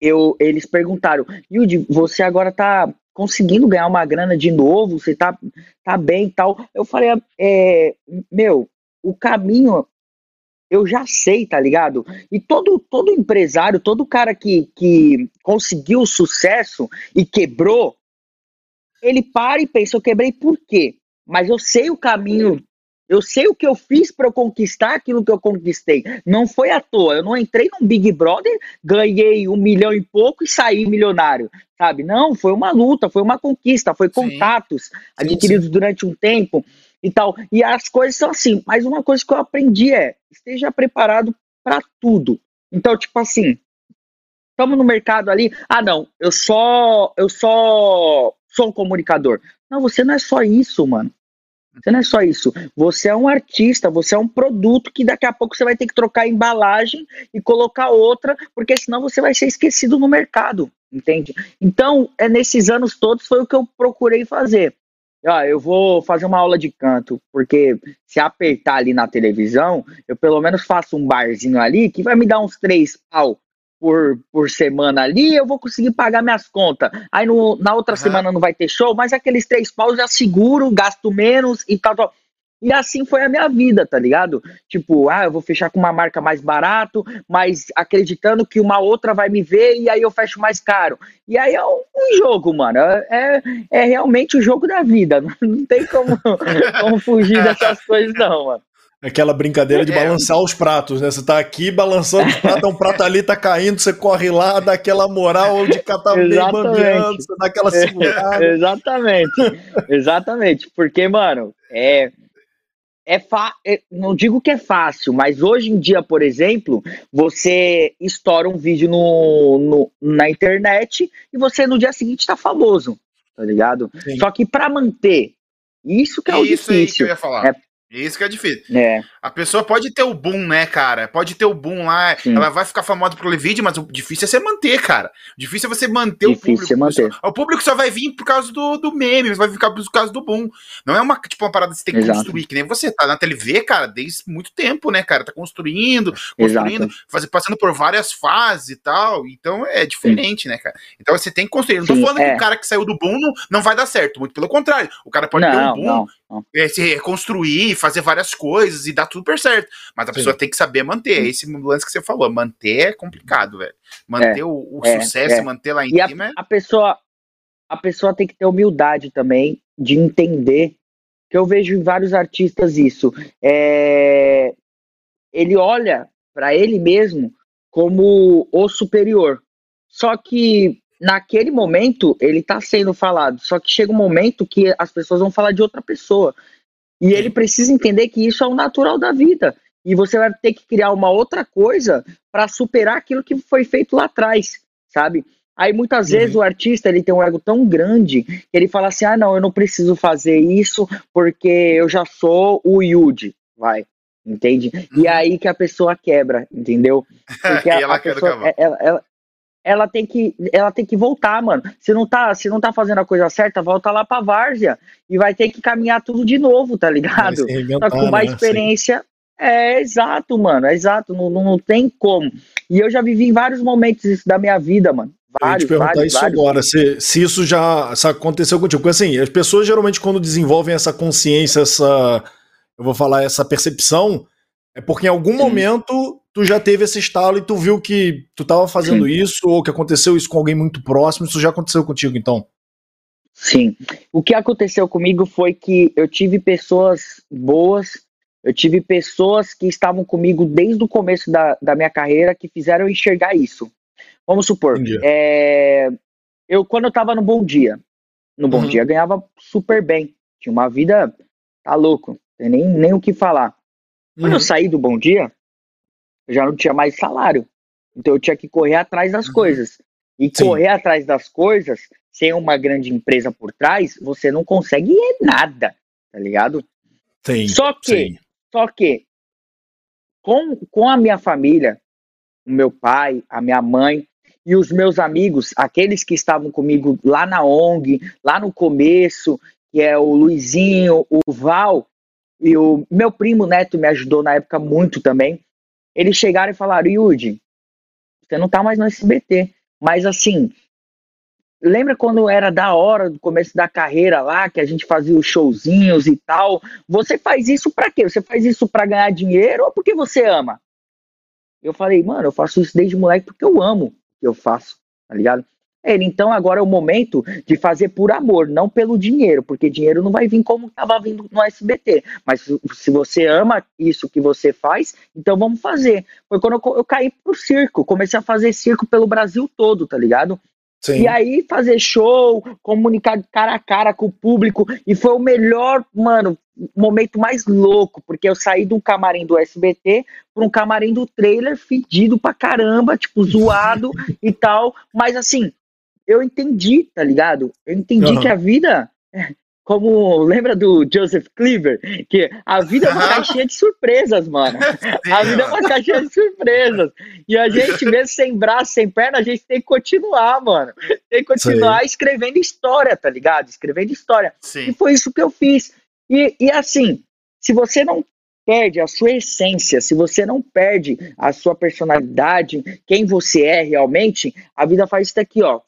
eu, eles perguntaram, Yudi, você agora tá conseguindo ganhar uma grana de novo, você tá, tá bem e tal. Eu falei, é, meu, o caminho eu já sei, tá ligado? E todo, todo empresário, todo cara que, que conseguiu sucesso e quebrou, ele para e pensa, eu quebrei por quê? Mas eu sei o caminho, eu sei o que eu fiz para eu conquistar aquilo que eu conquistei. Não foi à toa, eu não entrei num Big Brother, ganhei um milhão e pouco e saí milionário, sabe? Não, foi uma luta, foi uma conquista, foi contatos sim. adquiridos sim, sim. durante um tempo e tal. E as coisas são assim. Mas uma coisa que eu aprendi é: esteja preparado para tudo. Então, tipo assim, estamos no mercado ali. Ah, não, eu só eu só sou um comunicador. Não, você não é só isso, mano. Você não é só isso. Você é um artista, você é um produto que daqui a pouco você vai ter que trocar a embalagem e colocar outra, porque senão você vai ser esquecido no mercado, entende? Então, é nesses anos todos foi o que eu procurei fazer ah, eu vou fazer uma aula de canto, porque se apertar ali na televisão, eu pelo menos faço um barzinho ali que vai me dar uns três pau por, por semana ali, eu vou conseguir pagar minhas contas. Aí no, na outra uhum. semana não vai ter show, mas aqueles três pau já seguro, gasto menos e tal, tal. E assim foi a minha vida, tá ligado? Tipo, ah, eu vou fechar com uma marca mais barato, mas acreditando que uma outra vai me ver e aí eu fecho mais caro. E aí é um, jogo, mano. É, é realmente o jogo da vida. *laughs* Não tem como, como fugir dessas coisas, não, mano. Aquela brincadeira de é. balançar os pratos, né? Você tá aqui balançando os pratos, um prato ali tá caindo, você corre lá, dá aquela moral de catar bem bambeando, você dá aquela segurada. É, *laughs* exatamente, exatamente. Porque, mano, é, é, é, não digo que é fácil, mas hoje em dia, por exemplo, você estoura um vídeo no, no na internet e você no dia seguinte tá famoso, tá ligado? Sim. Só que para manter, isso que é o isso difícil. Que eu ia falar. É, Isso que é difícil. É. A pessoa pode ter o boom, né, cara? Pode ter o boom lá, Sim. ela vai ficar famosa pro vídeo, mas o difícil é você manter, cara. O difícil é você manter difícil o público. É manter. O público só vai vir por causa do, do meme, vai ficar por causa do boom. Não é uma, tipo, uma parada que você tem que Exato. construir, que nem você tá na TV, cara, desde muito tempo, né, cara? Tá construindo, construindo, faz, passando por várias fases e tal. Então é diferente, Sim. né, cara? Então você tem que construir. Não tô falando é. que o cara que saiu do boom não, não vai dar certo, muito pelo contrário. O cara pode não, ter um boom, não. É, se reconstruir, fazer várias coisas e dar tudo super certo. Mas a Sim. pessoa tem que saber manter. É esse lance que você falou. Manter é complicado, velho. Manter é, o, o é, sucesso, é. manter lá em e cima. A, é a, pessoa, a pessoa tem que ter humildade também de entender que eu vejo em vários artistas isso. É, ele olha para ele mesmo como o superior. Só que naquele momento ele está sendo falado. Só que chega um momento que as pessoas vão falar de outra pessoa. E ele precisa entender que isso é o natural da vida. E você vai ter que criar uma outra coisa para superar aquilo que foi feito lá atrás, sabe? Aí muitas uhum. vezes o artista ele tem um ego tão grande que ele fala assim: ah, não, eu não preciso fazer isso porque eu já sou o Yuji, vai, entende? E uhum. aí que a pessoa quebra, entendeu? *laughs* Porque a, ela, a pessoa, é, ela, ela, ela tem que ela tem que voltar, mano. Se não tá, se não tá fazendo a coisa certa, volta lá pra várzea e vai ter que caminhar tudo de novo, tá ligado? Só com mais né? experiência. Sim. É exato, mano, é exato, não, não, não, tem como. E eu já vivi em vários momentos isso da minha vida, mano. Vários, eu te perguntar vários, isso vários. agora, se, se isso já se aconteceu contigo. Porque assim, as pessoas geralmente quando desenvolvem essa consciência, essa, eu vou falar, essa percepção, é porque em algum Sim. momento tu já teve esse estalo e tu viu que tu tava fazendo Sim. isso, ou que aconteceu isso com alguém muito próximo, isso já aconteceu contigo, então? Sim. O que aconteceu comigo foi que eu tive pessoas boas, eu tive pessoas que estavam comigo desde o começo da, da minha carreira que fizeram eu enxergar isso. Vamos supor, é, eu quando eu tava no Bom Dia, no Bom uhum. Dia ganhava super bem, tinha uma vida, tá louco, tem nem, nem o que falar. Quando uhum. eu saí do Bom Dia, eu já não tinha mais salário. Então eu tinha que correr atrás das uhum. coisas. E Sim. correr atrás das coisas, sem uma grande empresa por trás, você não consegue nada, tá ligado? Sim. Só que, Sim. só que, com, com a minha família, o meu pai, a minha mãe e os meus amigos, aqueles que estavam comigo lá na ONG, lá no começo, que é o Luizinho, o Val, e o meu primo Neto me ajudou na época muito também. Eles chegaram e falaram, Yudi, você não tá mais no SBT. Mas assim, lembra quando era da hora do começo da carreira lá, que a gente fazia os showzinhos e tal? Você faz isso para quê? Você faz isso para ganhar dinheiro ou porque você ama? Eu falei, mano, eu faço isso desde moleque porque eu amo o que eu faço, tá ligado? Ele, então agora é o momento de fazer por amor, não pelo dinheiro, porque dinheiro não vai vir como estava vindo no SBT. Mas se você ama isso que você faz, então vamos fazer. Foi quando eu, eu caí pro circo, comecei a fazer circo pelo Brasil todo, tá ligado? Sim. E aí fazer show, comunicar cara a cara com o público, e foi o melhor, mano, momento mais louco, porque eu saí de um camarim do SBT para um camarim do trailer fedido pra caramba, tipo, zoado *laughs* e tal, mas assim, eu entendi, tá ligado? Eu entendi uhum. que a vida, *laughs* como lembra do Joseph Cleaver, que a vida é uma caixinha de surpresas, mano. *laughs* Sim, a vida é uma caixinha de surpresas. E a gente, mesmo sem braço, sem perna, a gente tem que continuar, mano. Tem que continuar escrevendo história, tá ligado? Escrevendo história. Sim. E foi isso que eu fiz. E, e assim, se você não perde a sua essência, se você não perde a sua personalidade, quem você é realmente, a vida faz isso daqui, ó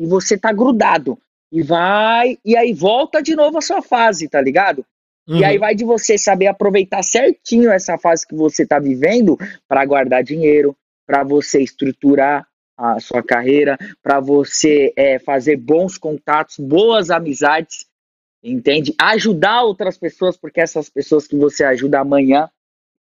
e você tá grudado. E vai, e aí volta de novo a sua fase, tá ligado? Uhum. E aí uhum. vai de você saber aproveitar certinho essa fase que você tá vivendo para guardar dinheiro, para você estruturar a sua carreira, para você é, fazer bons contatos, boas amizades, entende? Ajudar outras pessoas, porque essas pessoas que você ajuda amanhã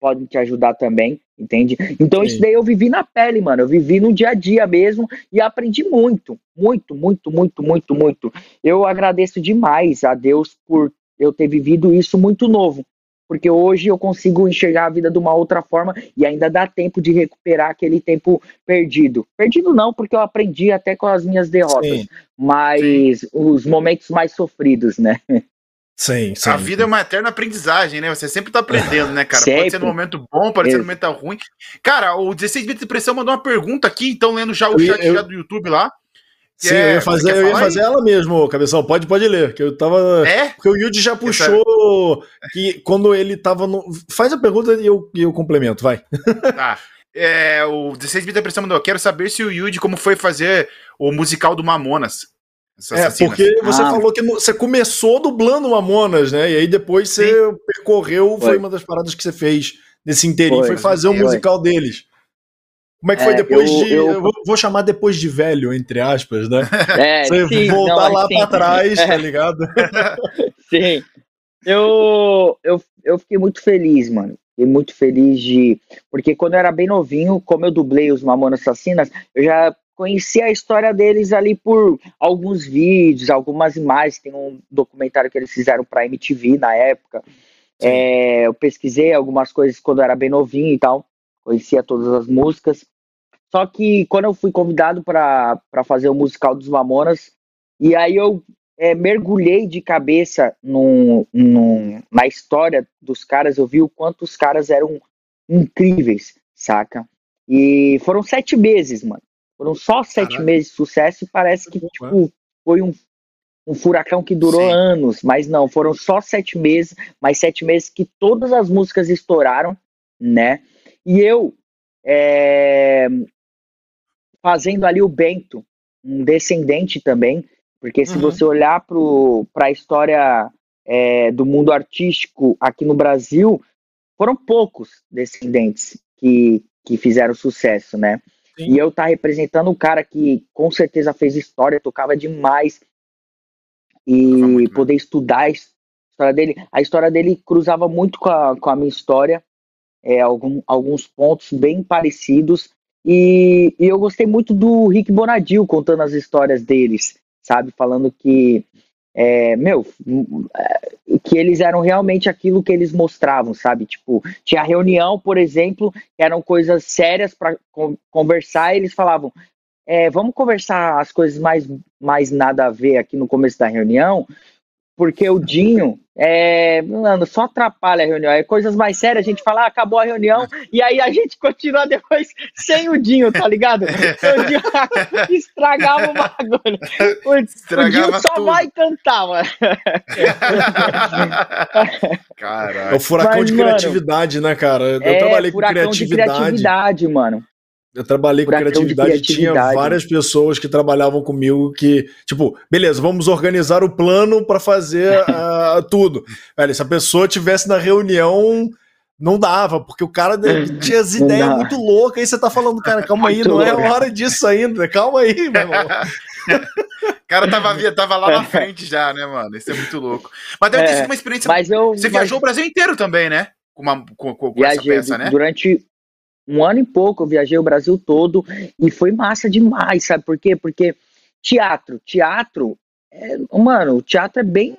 podem te ajudar também, entende? Então Sim. isso daí eu vivi na pele, mano. Eu vivi no dia a dia mesmo e aprendi muito, muito, muito, muito, muito, muito. Eu agradeço demais a Deus por eu ter vivido isso muito novo, porque hoje eu consigo enxergar a vida de uma outra forma e ainda dá tempo de recuperar aquele tempo perdido. Perdido não, porque eu aprendi até com as minhas derrotas, Sim. mas Sim. os momentos mais sofridos, né? *laughs* Sim, sim. A vida é uma eterna aprendizagem, né? Você sempre tá aprendendo, né, cara? Sempre. Pode ser no momento bom, pode ser no momento ruim. Cara, o 16 bits de pressão mandou uma pergunta aqui, então lendo já o chat eu... já do YouTube lá. Sim, é, eu ia fazer, eu ia fazer ela mesmo, Cabeção. Pode, pode ler, que eu tava. É? Porque o Yuji já puxou que quando ele tava no. Faz a pergunta e eu, eu complemento, vai. *laughs* Tá. É, o 16 bits de pressão mandou. Quero saber se o Yuji como foi fazer o musical do Mamonas. É, porque você ah. falou que você começou dublando Mamonas, né? E aí depois você Sim. percorreu, foi. foi. uma das paradas que você fez nesse inteirinho, foi, foi fazer o um musical deles. Como é que foi é, depois eu, de. Eu... eu... vou chamar depois de velho, entre aspas, né? *laughs* É, você sim, voltar não, lá para trás, tá ligado? *laughs* sim. Eu, eu, eu fiquei muito feliz, mano. Fiquei muito feliz de. Porque quando eu era bem novinho, como eu dublei os Mamonas Assassinas, eu já conheci a história deles ali por alguns vídeos, algumas imagens. Tem um documentário que eles fizeram para MTV na época. É, eu pesquisei algumas coisas quando eu era bem novinho e tal. Conhecia todas as músicas. Só que quando eu fui convidado para fazer o musical dos Mamonas, e aí eu é, mergulhei de cabeça no, no, na história dos caras, eu vi o quanto os caras eram incríveis, saca? E foram sete meses, mano. Foram só sete Caraca. meses de sucesso e parece que, tipo, foi um, um furacão que durou Sim. anos, mas não, foram só sete meses, mas sete meses que todas as músicas estouraram, né? E eu, é, fazendo ali o Bento, um descendente também, porque se uhum. você olhar para a história é, do mundo artístico aqui no Brasil, foram poucos descendentes que, que fizeram sucesso, né? Sim. E eu tá representando um cara que com certeza fez história, tocava demais. E poder estudar a história dele. A história dele cruzava muito com a, com a minha história. É, algum, alguns pontos bem parecidos. E, e eu gostei muito do Rick Bonadil contando as histórias deles, sabe? Falando que é, meu, é, que eles eram realmente aquilo que eles mostravam, sabe? Tipo, tinha reunião, por exemplo, eram coisas sérias para conversar, e eles falavam, é, vamos conversar as coisas mais, mais nada a ver aqui no começo da reunião, porque o Dinho, é, mano, só atrapalha a reunião. É coisas mais sérias, a gente fala, ah, acabou a reunião, e aí a gente continua depois sem o Dinho, tá ligado? *laughs* O Dinho estragava o bagulho. O, estragava o Dinho só tudo. vai cantar, mano. Caraca. É o furacão Mas, de criatividade, mano, né, cara? Eu é, trabalhei com criatividade. De criatividade, mano. Eu trabalhei com criatividade, criatividade, tinha várias pessoas que trabalhavam comigo que, tipo, beleza, vamos organizar o plano para fazer uh, *laughs* tudo. Velho, se a pessoa tivesse na reunião, não dava, porque o cara *laughs* tinha as ideias muito loucas, aí você tá falando, cara, calma aí, não é hora disso ainda, calma aí, meu irmão. *laughs* O cara tava, tava lá na frente já, né, mano? Isso é muito louco. Mas deve ter é, sido uma experiência. Mas eu, você mas... viajou o Brasil inteiro também, né? Com, uma, com, com, com essa peça, né? Durante um ano e pouco, eu viajei o Brasil todo e foi massa demais, sabe por quê? Porque teatro, teatro, é, mano, o teatro é bem,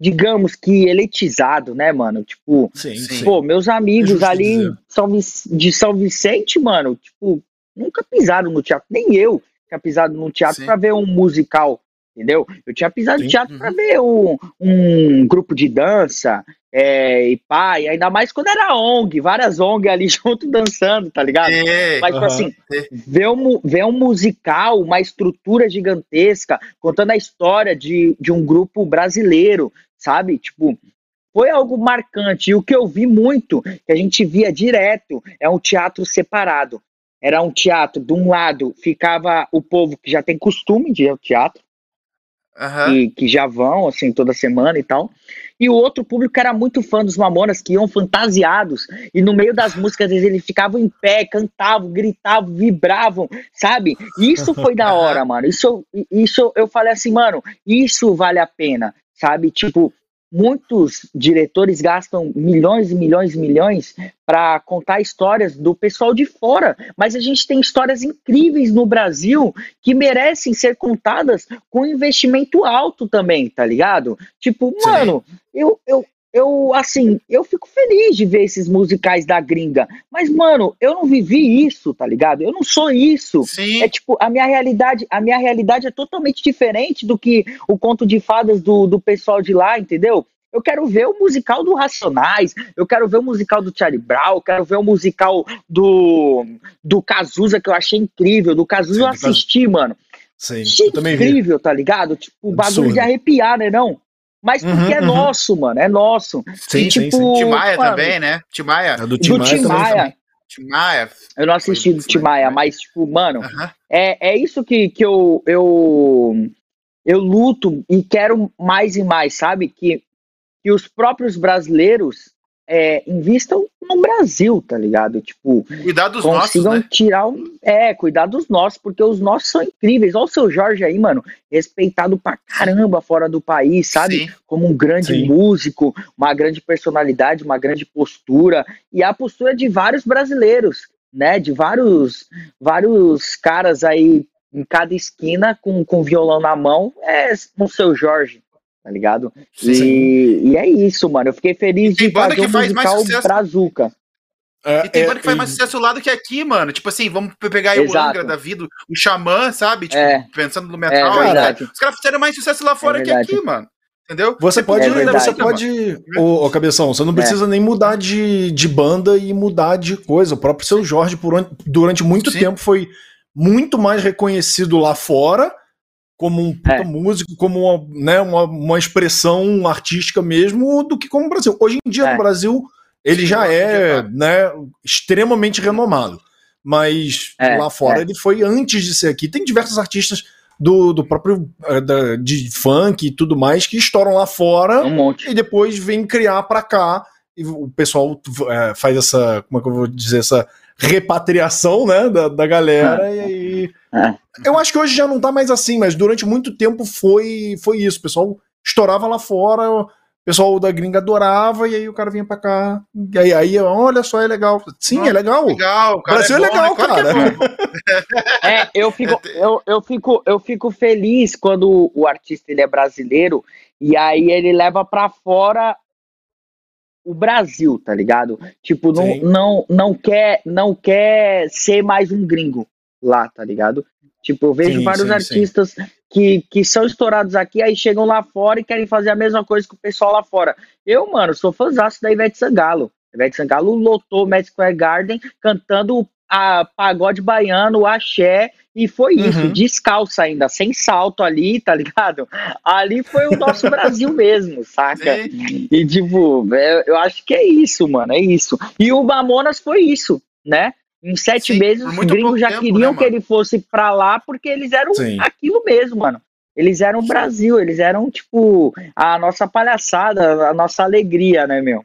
digamos que elitizado, né, mano? Tipo, sim, sim. pô, meus amigos é ali São, de São Vicente, mano, tipo, nunca pisaram no teatro, nem eu tinha pisado no teatro para ver um musical entendeu? Eu tinha pisado Sim. no teatro uhum. para ver um, um, grupo de dança, é, e pai, ainda mais quando era ONG, várias ONG ali *laughs* junto dançando, tá ligado? É, Mas, uhum. assim, ver um, ver um musical, uma estrutura gigantesca, contando a história de, de um grupo brasileiro, sabe? Tipo, foi algo marcante. E o que eu vi muito, que a gente via direto, é um teatro separado. Era um teatro, de um lado ficava o povo que já tem costume de ir ao teatro, Uhum. Que, que, já vão, assim, toda semana e tal. E o outro público era muito fã dos Mamonas, que iam fantasiados, e no meio das músicas eles ficavam em pé, cantavam, gritavam, vibravam, sabe? Isso foi da *laughs* hora, mano. Isso, isso eu falei assim, mano, isso vale a pena, sabe? Tipo, muitos diretores gastam milhões e milhões e milhões para contar histórias do pessoal de fora, mas a gente tem histórias incríveis no Brasil que merecem ser contadas com investimento alto também, tá ligado? Tipo, Sim. mano, eu, eu, eu, assim, eu fico feliz de ver esses musicais da gringa. Mas, mano, eu não vivi isso, tá ligado? Eu não sou isso. Sim. É tipo, a minha realidade, a minha realidade é totalmente diferente do que o conto de fadas do, do pessoal de lá, entendeu? Eu quero ver o musical do Racionais, eu quero ver o musical do Charlie Brown, eu quero ver o musical do, do Cazuza, que eu achei incrível. Do Cazuza eu assisti, mano. Sim, achei incrível, vi. tá ligado? Tipo, o bagulho Absurdo. de arrepiar, né, não? Mas porque uhum, é uhum. nosso, mano, é nosso. Sim, e, tipo, sim, sim. Timaya mano, também, né? Timaya. É do Timaya. Do Timaya. Timaya. Eu não assisti do Timaya, mas, tipo, mano, uhum. é, é isso que, que eu, eu, eu luto e quero mais e mais, sabe? Que, que os próprios brasileiros é, invistam no Brasil, tá ligado? Tipo, cuidar dos consigam nossos, né? tirar um, é, cuidar dos nossos, porque os nossos são incríveis. Olha o seu Jorge aí, mano, respeitado pra caramba fora do país, sabe? Sim. Como um grande Sim. músico, uma grande personalidade, uma grande postura e a postura de vários brasileiros, né? De vários vários caras aí em cada esquina com, com violão na mão, é o seu Jorge tá ligado? E, e, é isso, mano. Eu fiquei feliz de fazer um faz musical brazuca. É, e tem é, banda que faz mais sucesso lá do que aqui, mano. Tipo assim, vamos pegar aí o Angra da vida, o Xamã, sabe? Tipo, é, pensando no metal. É os caras fizeram mais sucesso lá fora que aqui, mano. Entendeu? Você pode, é você pode, ô, ô, Cabeção, você não precisa nem mudar de, de banda e mudar de coisa. O próprio seu Jorge, por, durante muito Sim. tempo, foi muito mais reconhecido lá fora como um puta é. músico, como uma, né, uma, uma, expressão artística mesmo, do que como o Brasil. Hoje em dia, é. no Brasil, ele já é né, extremamente renomado. Mas é, lá fora é. ele foi antes de ser aqui. Tem diversos artistas do, do próprio eh, da, de funk e tudo mais que estouram lá fora um e depois vem criar para cá. E o pessoal é, faz essa, como é que eu vou dizer, essa repatriação, né, da, da galera, é. e aí... É. Eu acho que hoje já não tá mais assim, mas durante muito tempo foi, foi isso, o pessoal estourava lá fora, o pessoal da gringa adorava, e aí o cara vinha pra cá, e aí, aí olha só, é legal. Sim, é legal. Legal, cara. Brasil é, é legal, né? cara. É, *laughs* é, eu, fico, eu, eu, fico, eu fico feliz quando o artista ele é brasileiro, e aí ele leva para fora o Brasil, tá ligado? Tipo, não, não, não, quer, não quer ser mais um gringo lá, tá ligado? Tipo, eu vejo sim, vários sim, artistas sim. Que, que são estourados aqui, aí chegam lá fora e querem fazer a mesma coisa que o pessoal lá fora. Eu, mano, sou fãzaço da Ivete Sangalo. Ivete Sangalo lotou o Square Garden cantando a pagode baiano, o axé, e foi isso, uhum. descalça ainda, sem salto ali, tá ligado? Ali foi o nosso *laughs* Brasil mesmo, saca? Sim. E tipo, é, eu acho que é isso, mano, é isso. E o Mamonas foi isso, né? Em sete Sim, meses, os gringos já tempo, queriam né, que ele fosse pra lá, porque eles eram Sim. aquilo mesmo, mano. Eles eram o Brasil, eles eram, tipo, a nossa palhaçada, a nossa alegria, né, meu?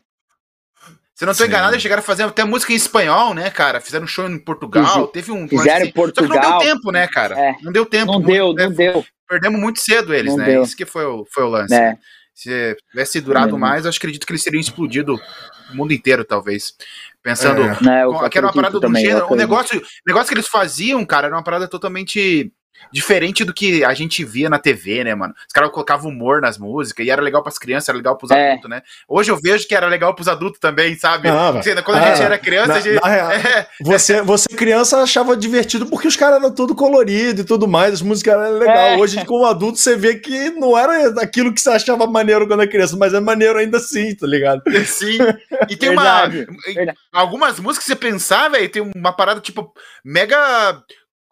Se não estou enganado, eles chegaram a fazer até música em espanhol, né, cara? Fizeram um show em Portugal, teve um. Fizeram em Portugal. Só que não deu tempo, né, cara? É. Não deu tempo. Não muito, deu, né? não deu. Perdemos muito cedo eles, não né? Deu. Isso que foi o, foi o lance. É. Né? Se tivesse durado é. mais, eu acredito que eles teriam explodido o mundo inteiro, talvez. Pensando. É. é que era uma parada do gênero. O negócio, o negócio que eles faziam, cara, era uma parada totalmente Diferente do que a gente via na TV, né, mano? Os caras colocavam humor nas músicas e era legal pras crianças, era legal pros é. adultos, né? Hoje eu vejo que era legal pros adultos também, sabe? Ah, Quando a gente ah, era criança, na, a gente. *laughs* É. Você, você criança achava divertido porque os caras eram tudo colorido e tudo mais, as músicas eram legais. É. Hoje, como adulto, você vê que não era aquilo que você achava maneiro quando era criança, mas é maneiro ainda assim, tá ligado? *laughs* Sim. E tem Verdade. uma. Verdade. Algumas músicas que você pensar, velho, tem uma parada tipo mega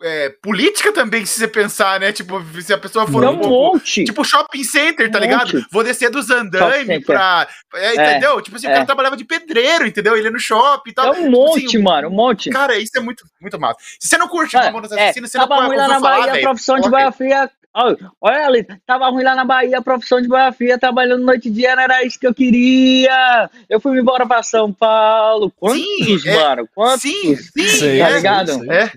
é, política também, se você pensar, né? Tipo, se a pessoa for Não, um monte. Tipo, shopping center, tá um ligado? Monte. Vou descer dos andames pra. É, entendeu? Tipo assim, é. o cara trabalhava de pedreiro, entendeu? Ele ia no shopping e tal. É um tipo monte, assim, mano, um monte. Cara, isso é muito, muito massa. Se você não curte é, Mamonas Assassinas, você não pode lá na Bahia, a profissão de Bahia Fria. Olha ali, tava ruim lá na Bahia, a profissão de Bahia Fria, trabalhando noite e dia, não era isso que eu queria. Eu fui embora pra São Paulo. Quantos, sim, é, mano? Quantos? Sim, sim. Tá ligado? É.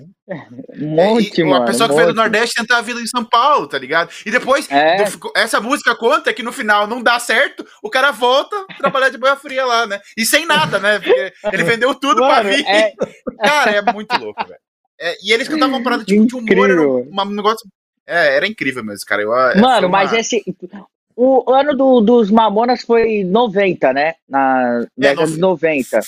Um monte, mano. Uma pessoa que veio do Nordeste tentar a vida em São Paulo, tá ligado? E depois, é. essa música conta que no final não dá certo, o cara volta trabalhar de boia fria lá, né? E sem nada, né? Porque ele vendeu tudo mano, pra vir. É... *laughs* Cara, é muito louco, velho. É, e eles cantavam uma parada tipo, de humor, era um, um negócio. É, era incrível mesmo, cara. Eu, é, mano, uma... mas esse. O ano do, dos Mamonas foi 90, né? Na década é, de 90.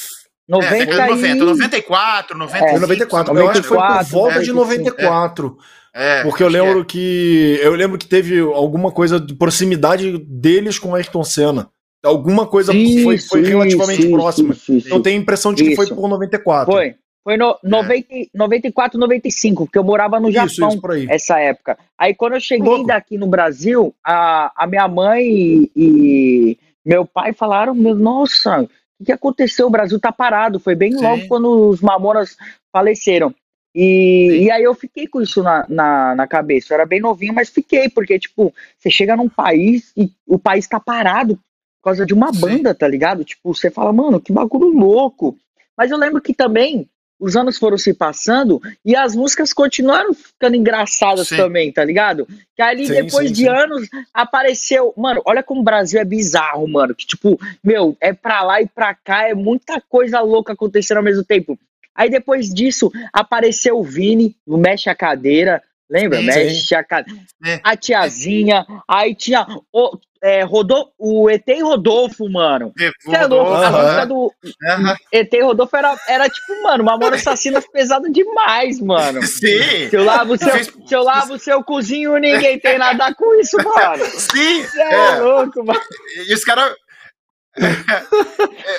90 é, 90, 94, 95. É, 94. Eu acho que foi por volta é, de 94. É, porque eu lembro é. que. Eu lembro que teve alguma coisa de proximidade deles com Ayrton Senna. Alguma coisa Isso, foi, foi relativamente isso, próxima. Eu tenho a impressão de que foi Isso. por 94. Foi. Foi no 90, 94, 95, porque eu morava no Isso, Japão isso essa época. Aí quando eu cheguei Louco. daqui no Brasil, a, a minha mãe e, e meu pai falaram, meu, nossa, o que aconteceu? O Brasil tá parado. Foi bem Sim. logo quando os Mamonas faleceram. E, e aí eu fiquei com isso na, na, na cabeça. Eu era bem novinho, mas fiquei, porque, tipo, você chega num país e o país tá parado por causa de uma Sim. banda, tá ligado? Tipo, você fala, mano, que bagulho louco. Mas eu lembro que também os anos foram se passando e as músicas continuaram ficando engraçadas Sim. também, tá ligado? Que ali Sim, depois sim, de anos apareceu. Mano, olha como o Brasil é bizarro, mano. Que tipo, meu, é pra lá e pra cá, é muita coisa louca acontecendo ao mesmo tempo. Aí depois disso apareceu o Vini, o Mexe a Cadeira. Lembra? Mexe a cadeira. É. A tiazinha. Aí tinha o, é, Rodolfo, o ET e Rodolfo, mano. Você é louco? A música do Aham. ET e Rodolfo era, era tipo, mano, uma mora assassina pesada demais, mano. *laughs* Sim, Se eu lavo o seu, se eu lavo seu cozinho, ninguém tem nada com isso, mano. sim. Você é, É. louco, mano. E os *laughs* caras.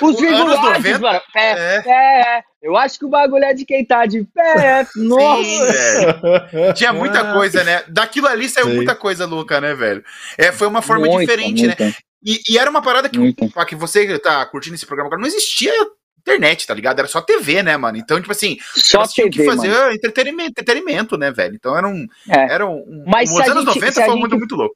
Os anos virgulantes, 90, mano. Pé, É. pé. Eu acho que o bagulho é de quem tá de pé. Sim, Nossa. velho. Tinha *laughs* muita coisa, né? Daquilo ali saiu Sim. muita coisa louca, né, velho? É, foi uma forma Muita, diferente, né? E, e era uma parada que, muita. que você tá curtindo esse programa agora, não existia internet, tá ligado? Era só TV, né, mano? Então, tipo assim, Só TV, que fazer mano. entretenimento, entretenimento, né, velho? Então era um. É. Era um. Mas os anos gente- 90 se a foi gente- muito, muito louco.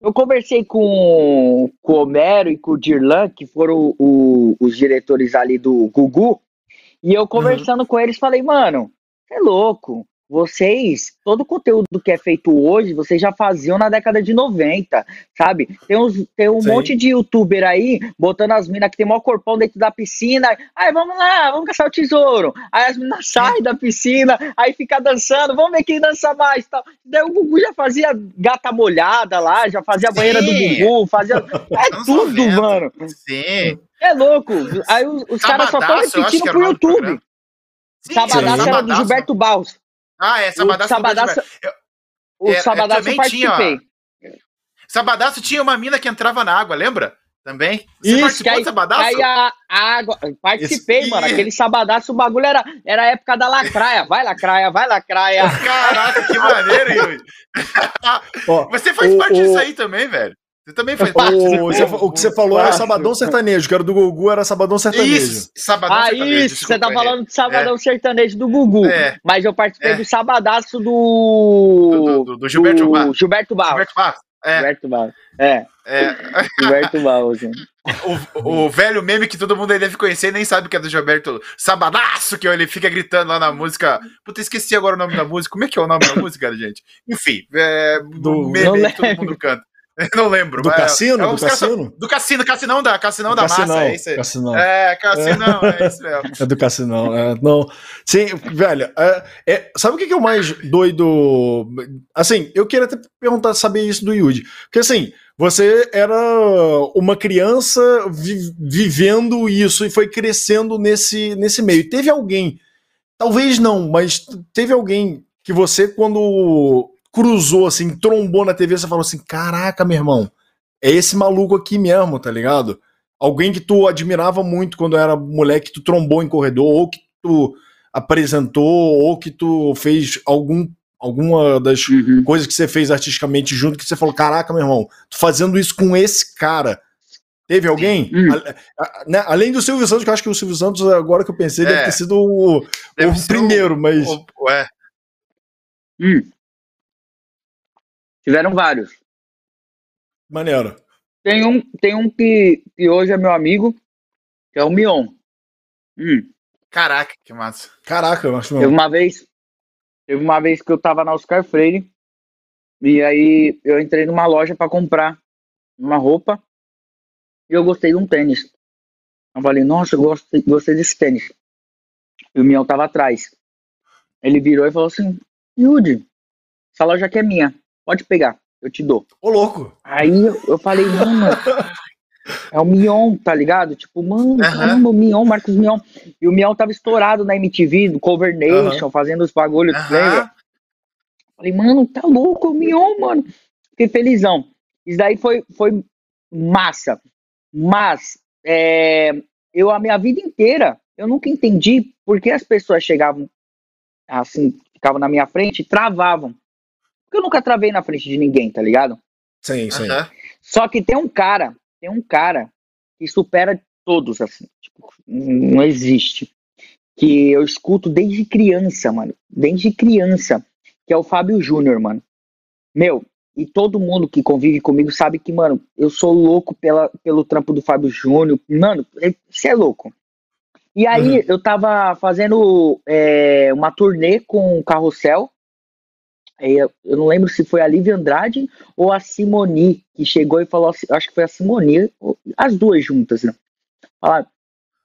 Eu conversei com, com o Homero e com o Dirlan, que foram o- os diretores ali do Gugu, e eu conversando com eles falei, mano, é louco. Vocês, todo o conteúdo que é feito hoje, vocês já faziam na década de 90, sabe? Tem, uns, tem um Sim. monte de youtuber aí botando as minas que tem maior corpão dentro da piscina. Aí vamos lá, vamos caçar o tesouro. Aí as minas saem da piscina, aí fica dançando, vamos ver quem dança mais. Tal. Daí o Gugu já fazia gata molhada lá, já fazia a banheira do. Gugu, fazia. É tudo, 90. mano. Sim. É louco. Aí os, os caras só estão repetindo pro YouTube. programa. Sim, Sabadaço Sim. era do. Gilberto Barros. Ah, é, O Sabadaço. do Sabadaço, o É, é, Sabadaço também tinha, participei. Sabadaço tinha uma mina que entrava na água, lembra? Também? Você Isso, participou aí, de Sabadaço? aí a, água. Participei, Esse- mano. Aquele sabadaço, o bagulho era, era a época da lacraia. Vai, lacraia, vai, lacraia. Caraca, que maneiro, Yuri. *laughs* Você faz O- parte o- disso aí também, velho. Você também faz parte. o, você- o que você falou era. Sabadão Sertanejo, que era do Gugu, era Sabadão Sertanejo. Isso, Sabadão Ah, Sertanejo, isso, você desculpa, tá é. falando de Sabadão Sertanejo do Gugu. É. Mas eu participei É. do Sabadaço Do, do. do, do- Gilberto do Barros. Gilberto Barros. Gilberto Barros. É, Gilberto Barros. É, é. *laughs* Gilberto Barros. O, o velho meme que todo mundo aí deve conhecer nem sabe que é do Gilberto Sabadaço, que ele fica gritando lá na música. Puta, esqueci agora o nome da música. Como é que é o nome da *laughs* música, gente? Enfim, é, Do- meme que todo mundo canta. *laughs* Não lembro. Do mas- Cassino? é, Do caras são- Cassino? Do Cassino, Cassinão da, Cassinão da Cassinão, Massa. É isso aí. Cassinão. É, Cassinão, é isso mesmo. *laughs* É do Cassinão, é, não. Sim, velho, é, é- sabe o que, que é o mais doido? Assim, eu queria até perguntar, saber isso do Yudi. Porque assim, você era uma criança vi- vivendo isso e foi crescendo nesse, nesse meio. Teve alguém, talvez não, mas teve alguém que você, quando cruzou, assim, trombou na TV, você falou assim: caraca, meu irmão, é esse maluco aqui mesmo, tá ligado? Alguém que tu admirava muito quando era moleque, que tu trombou em corredor, ou que tu apresentou, ou que tu fez algum, alguma das Uhum. coisas que você fez artisticamente junto, que você falou, caraca, meu irmão, tô fazendo isso com esse cara. Teve alguém? Hum. A- a- né, Além do Silvio Santos, que eu acho que o Silvio Santos, agora que eu pensei, É. deve ter sido o, o primeiro, mas. O- o- é. Hum. Tiveram vários. Maneiro. Tem um, tem um que, que hoje é meu amigo, que é o Mion. Hum. Caraca, que massa. Caraca, eu acho Teve uma vez, teve uma vez que eu tava na Oscar Freire e aí eu entrei numa loja pra comprar uma roupa e eu gostei de um tênis. Eu falei, nossa, eu gostei, gostei desse tênis. E o Mion tava atrás. Ele virou e falou assim, Yudi, essa loja aqui é minha, pode pegar, eu te dou. Ô, louco. Aí eu falei, mano, *laughs* é o Mion, tá ligado? Tipo, mano, Aham. caramba, o Mion, Marcos Mion. E o Mion tava estourado na MTV, do Cover Nation, fazendo os bagulhos, Aham. lembra? Falei, mano, tá louco, o Mion, mano. Fiquei felizão. Isso daí foi, foi massa. Mas é, eu, a minha vida inteira, eu nunca entendi por que as pessoas chegavam assim, ficavam na minha frente e travavam. Porque eu nunca travei na frente de ninguém, tá ligado? Sim, sim. Aham. Só que tem um cara, tem um cara que supera todos, assim. Tipo, não existe. Que eu escuto desde criança, mano. Desde criança. Que é o Fábio Júnior, mano. Meu, e todo mundo que convive comigo sabe que, mano, eu sou louco pela, pelo trampo do Fábio Júnior. Mano, você é louco. E aí Uhum. eu tava fazendo é, uma turnê com o Carrossel. Eu, não lembro se foi a Lívia Andrade ou a Simoni que chegou e falou assim, acho que foi a Simoni, as duas juntas, né? Falaram,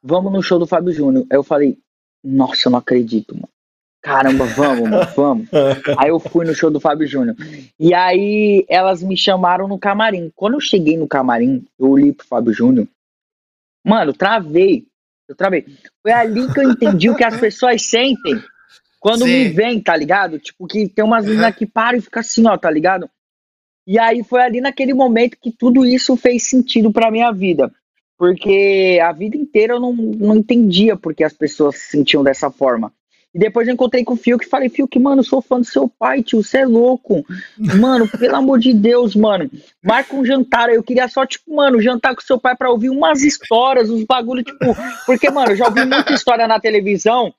vamos no show do Fábio Júnior. Aí eu falei, nossa, eu não acredito, mano. Caramba, vamos, mano, *laughs* vamos. Aí eu fui no show do Fábio Júnior. E aí elas me chamaram no camarim. Quando eu cheguei no camarim, eu olhei pro Fábio Júnior. Mano, travei. Eu travei. Foi ali que eu entendi o que as pessoas sentem quando me Sim. veem, tá ligado? Tipo, que tem umas Uhum. meninas que param e ficam assim, ó, tá ligado? E aí foi ali naquele momento que tudo isso fez sentido pra minha vida. Porque a vida inteira eu não, não entendia porque as pessoas se sentiam dessa forma. E depois eu encontrei com o Fiuk e falei, Fiuk, mano, sou fã do seu pai, tio, você é louco. *laughs* Mano, pelo amor de Deus, mano. Marca um jantar. Eu queria só, tipo, mano, jantar com seu pai pra ouvir umas histórias, uns bagulho, tipo. Porque, mano, eu já ouvi muita história na televisão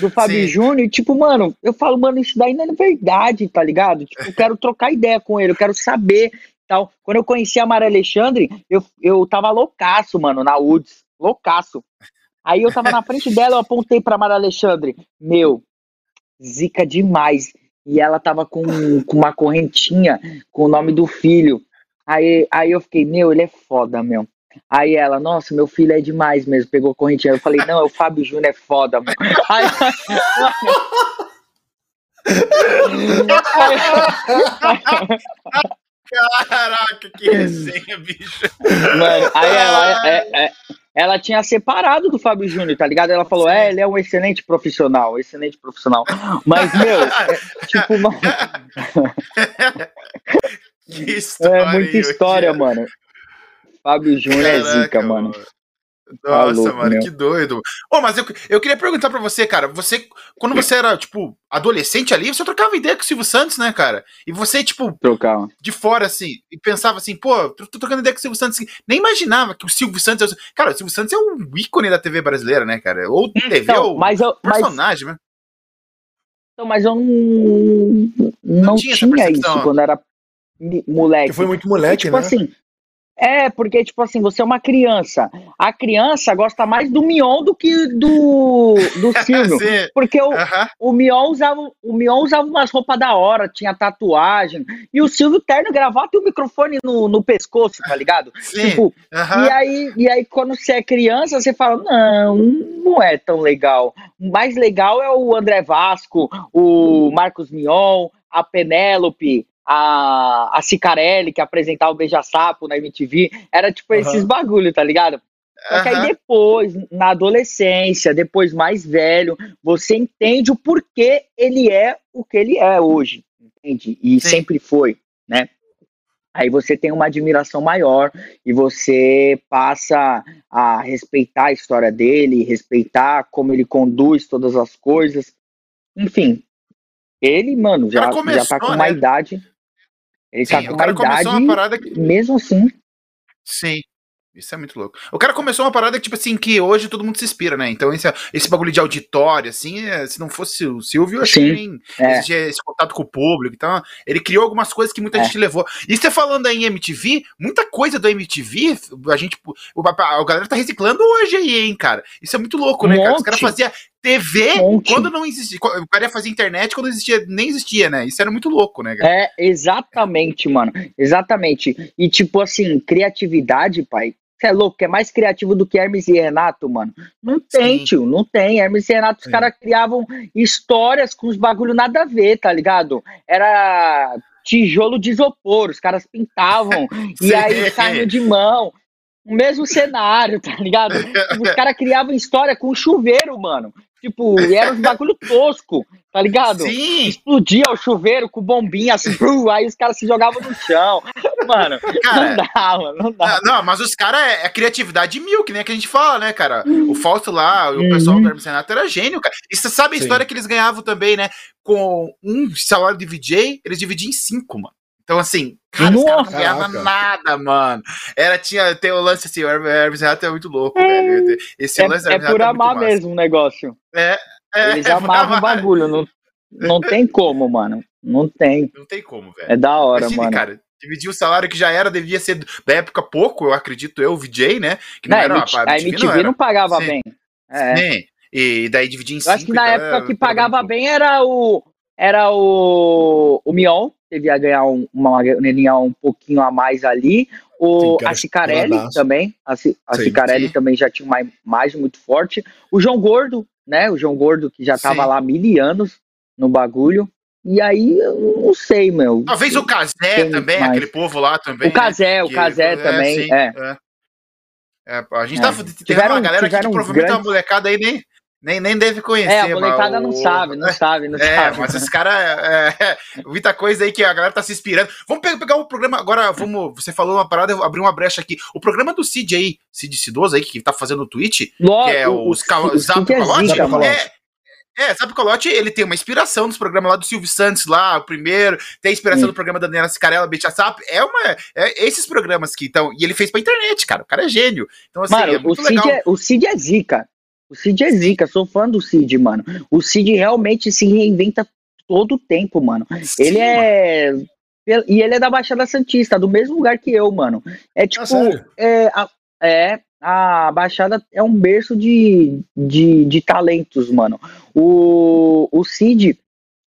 do Fábio. Júnior e, tipo, mano, eu falo, mano, isso daí não é verdade, tá ligado? Tipo, eu quero trocar ideia com ele, eu quero saber tal. Quando eu conheci a Maria Alexandre, eu, eu tava loucaço, mano, na UDS. Loucaço. Aí eu tava na frente *laughs* dela, eu apontei pra Maria Alexandre. Meu, zica demais. E ela tava com, com uma correntinha com o nome do filho. Aí, aí eu fiquei, meu, ele é foda, meu. Aí ela, nossa, meu filho é demais mesmo, pegou a correntinha. Eu falei, não, é o Fábio Júnior é foda, meu. Aí, Caraca, que resenha, bicho. Mano, aí ela, é- é- ela tinha separado do Fábio Júnior, tá ligado? Ela falou, é, ele é um excelente profissional, excelente profissional. Mas, meu, é, tipo, mano, *laughs* Que história. é muita história, mano. Fábio Júnior é zica, mano. Nossa, louco, mano, meu. que doido. Ô, mas eu, eu queria perguntar pra você, cara. Você, quando você era, tipo, adolescente ali, você trocava ideia com o Silvio Santos, né, cara? E você, tipo, Trocar. de fora, assim, e pensava assim, pô, tô, tô trocando ideia com o Silvio Santos. assim, nem imaginava que o Silvio Santos. Cara, o Silvio Santos é um ícone da TV brasileira, né, cara? Ou TV, Então, ou mas eu, mas, personagem, né? então, mas eu não, não, tinha tinha, isso quando era moleque. Que foi muito moleque, tipo né? assim, é, porque, tipo assim, você é uma criança. A criança gosta mais do Mion do que do, do *laughs* Silvio. Porque o, Aham. o Mion usava, o Mion usava umas roupas da hora, tinha tatuagem. E o Silvio terno, gravata e o microfone no, no pescoço, tá ligado? Sim. Tipo, aham. e aí, e aí, quando você é criança, você fala, não, não é tão legal. O mais legal é o André Vasco, o Marcos Mion, a Penélope, a, a Cicarelli, que apresentava o Beija-Sapo na MTV. Era tipo Aham. esses bagulho, tá ligado? Só que aí depois, na adolescência, depois mais velho, você entende o porquê ele é o que ele é hoje, entende? E Sim. sempre foi, né? Aí você tem uma admiração maior e você passa a respeitar a história dele, respeitar como ele conduz todas as coisas. Enfim, ele, mano, já, começou, já tá com né? uma idade. Ele Sim, tá o com uma cara começou idade, uma parada que. mesmo assim. Sim. Isso é muito louco. O cara começou uma parada que, tipo assim, que hoje todo mundo se inspira, né? Então, esse, esse bagulho de auditório, assim, é, se não fosse o Silvio, eu acho que Sim, nem é. esse contato com o público. Então, ele criou algumas coisas que muita É. gente levou. E você falando aí em MTV, muita coisa do MTV, a gente. O, a galera tá reciclando hoje aí, hein, cara? Isso é muito louco, né, Um cara? Os caras monte. faziam TV Um quando não existia. O cara ia fazer internet quando existia, nem existia, né? Isso era muito louco, né, cara? É, exatamente, mano. Exatamente. E tipo assim, criatividade, pai. Você é louco, é mais criativo do que Hermes e Renato, mano. Não tem, Sim. tio, não tem. Hermes e Renato, os Sim. caras criavam histórias com os bagulho nada a ver, tá ligado? Era tijolo de isopor, os caras pintavam, *laughs* e aí carne de mão. O mesmo cenário, *laughs* tá ligado? *laughs* Os caras criavam história com chuveiro, mano. Tipo, e era uns bagulho tosco, tá ligado? Sim! explodia o chuveiro com bombinha assim, brum, *laughs* aí os caras se jogavam no chão. mano. Cara, não dá, mano. Não dá. Não, não mas os caras é, é, criatividade mil, que nem a que a gente fala, né, cara? O Fausto lá, o pessoal uhum. do Hermes Renato era gênio, cara. E você sabe a Sim. história que eles ganhavam também, né? Com um salário de VJ, eles dividiam em cinco, mano. Então, assim, cara, os caras não ganhavam nada, mano. Era, tinha, tem o lance assim, o Hermes Renato é muito louco, é, velho. Esse é, lance é por é amar mesmo o negócio. É, é. Eles *laughs* é amavam o bagulho, não, não tem como, mano. Não tem. Não tem como, velho. É da hora, Imagine, mano. cara, dividir o salário que já era, devia ser da época pouco, eu acredito eu, o VJ, né? Que não, não era, a, MTV, não, não, pagava Sim. bem. É. Sim. E daí dividir em eu cinco. Acho que na então, época que pagava bem era o era o o Mion, devia ganhar um, uma graninha um pouquinho a mais ali. O, Sim, a Cicarelli também, a, a Cicarelli também já tinha uma imagem muito forte. O João Gordo, né? O João Gordo que já tava Sim. lá mil anos no bagulho. E aí, eu não sei, meu. Talvez o Casé também, mais. aquele povo lá também. O Casé, né? o Casé também, é. Sim, é. é. É, a gente tá é. tá tem uma galera que provavelmente grandes... uma molecada aí nem, nem, nem deve conhecer. É, a molecada não sabe, não sabe, não é, sabe. Mas esses caras, é, é, muita coisa aí que a galera tá se inspirando. Vamos pegar o programa, agora vamos, você falou uma parada, eu vou abrir uma brecha aqui. O programa do Cid aí, Cid Cidoso aí, que tá fazendo no Twitch, Logo, que é o, os o, Zap é, é, sabe o Colote, ele tem uma inspiração nos programas lá do Silvio Santos, lá, o primeiro, tem a inspiração do programa da Daniela Cicarella, Beat Sap, é uma, é esses programas que estão, e ele fez pra internet, cara, o cara é gênio, então assim, mano, é muito o Cid legal. É, o Cid é zica, o Cid é zica, sou fã do Cid, mano, o Cid realmente se reinventa todo o tempo, mano, Sim, ele é... Mano. E ele é da Baixada Santista, do mesmo lugar que eu, mano. É tipo. Ah, é, é, a Baixada é um berço de, de, de talentos, mano. O, o Cid,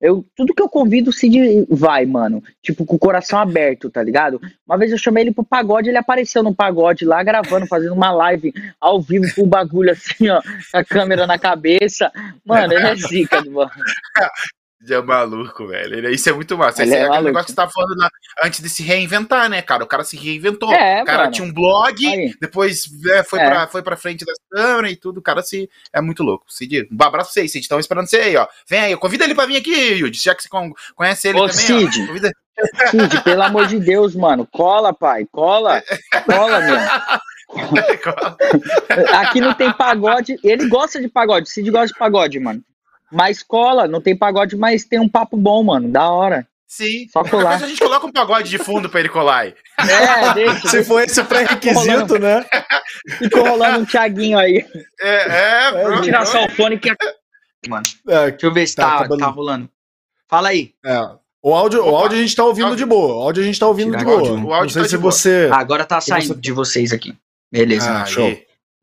eu, tudo que eu convido, o Cid vai, mano. Tipo, com o coração aberto, tá ligado? Uma vez eu chamei ele pro pagode, ele apareceu no pagode lá, gravando, fazendo uma live ao vivo com o bagulho assim, ó, a câmera na cabeça. Mano, ele é zica, mano. *laughs* é maluco, velho. Isso é muito massa. Esse é, é aquele negócio que você tava falando na, antes de se reinventar, né, cara? O cara se reinventou. É, o cara mano. tinha um blog, Aí. depois é, foi, é. Pra, foi pra frente da câmera e tudo. O cara se. É muito louco. Cid, um abraço pra vocês, Cid. Estão esperando você aí, ó. Vem aí, convida ele pra vir aqui, Yudi. Já que você conhece ele Ô, também. Cid. Ó, convida... Cid, pelo amor de Deus, mano. Cola, pai. Cola. Cola, meu. *laughs* Aqui não tem pagode. Ele gosta de pagode. Cid gosta de pagode, mano. Mas cola, não tem pagode, mas tem um papo bom, mano. Da hora. Sim. Só colar. Depois a gente coloca um pagode de fundo pra ele colar aí. É, deixa. Se for esse pré-requisito, né? Ficou rolando um Thiaguinho aí. É, é, é Vou tirar só o fone que. Mano. É, Deixa eu ver se tá, tá, tá rolando. Fala aí. É. O áudio, o áudio a gente tá ouvindo de boa. O áudio a gente tá ouvindo Tirar de boa. O áudio Não sei tá se você. Agora tá saindo você... de vocês aqui. Beleza. Ah, show.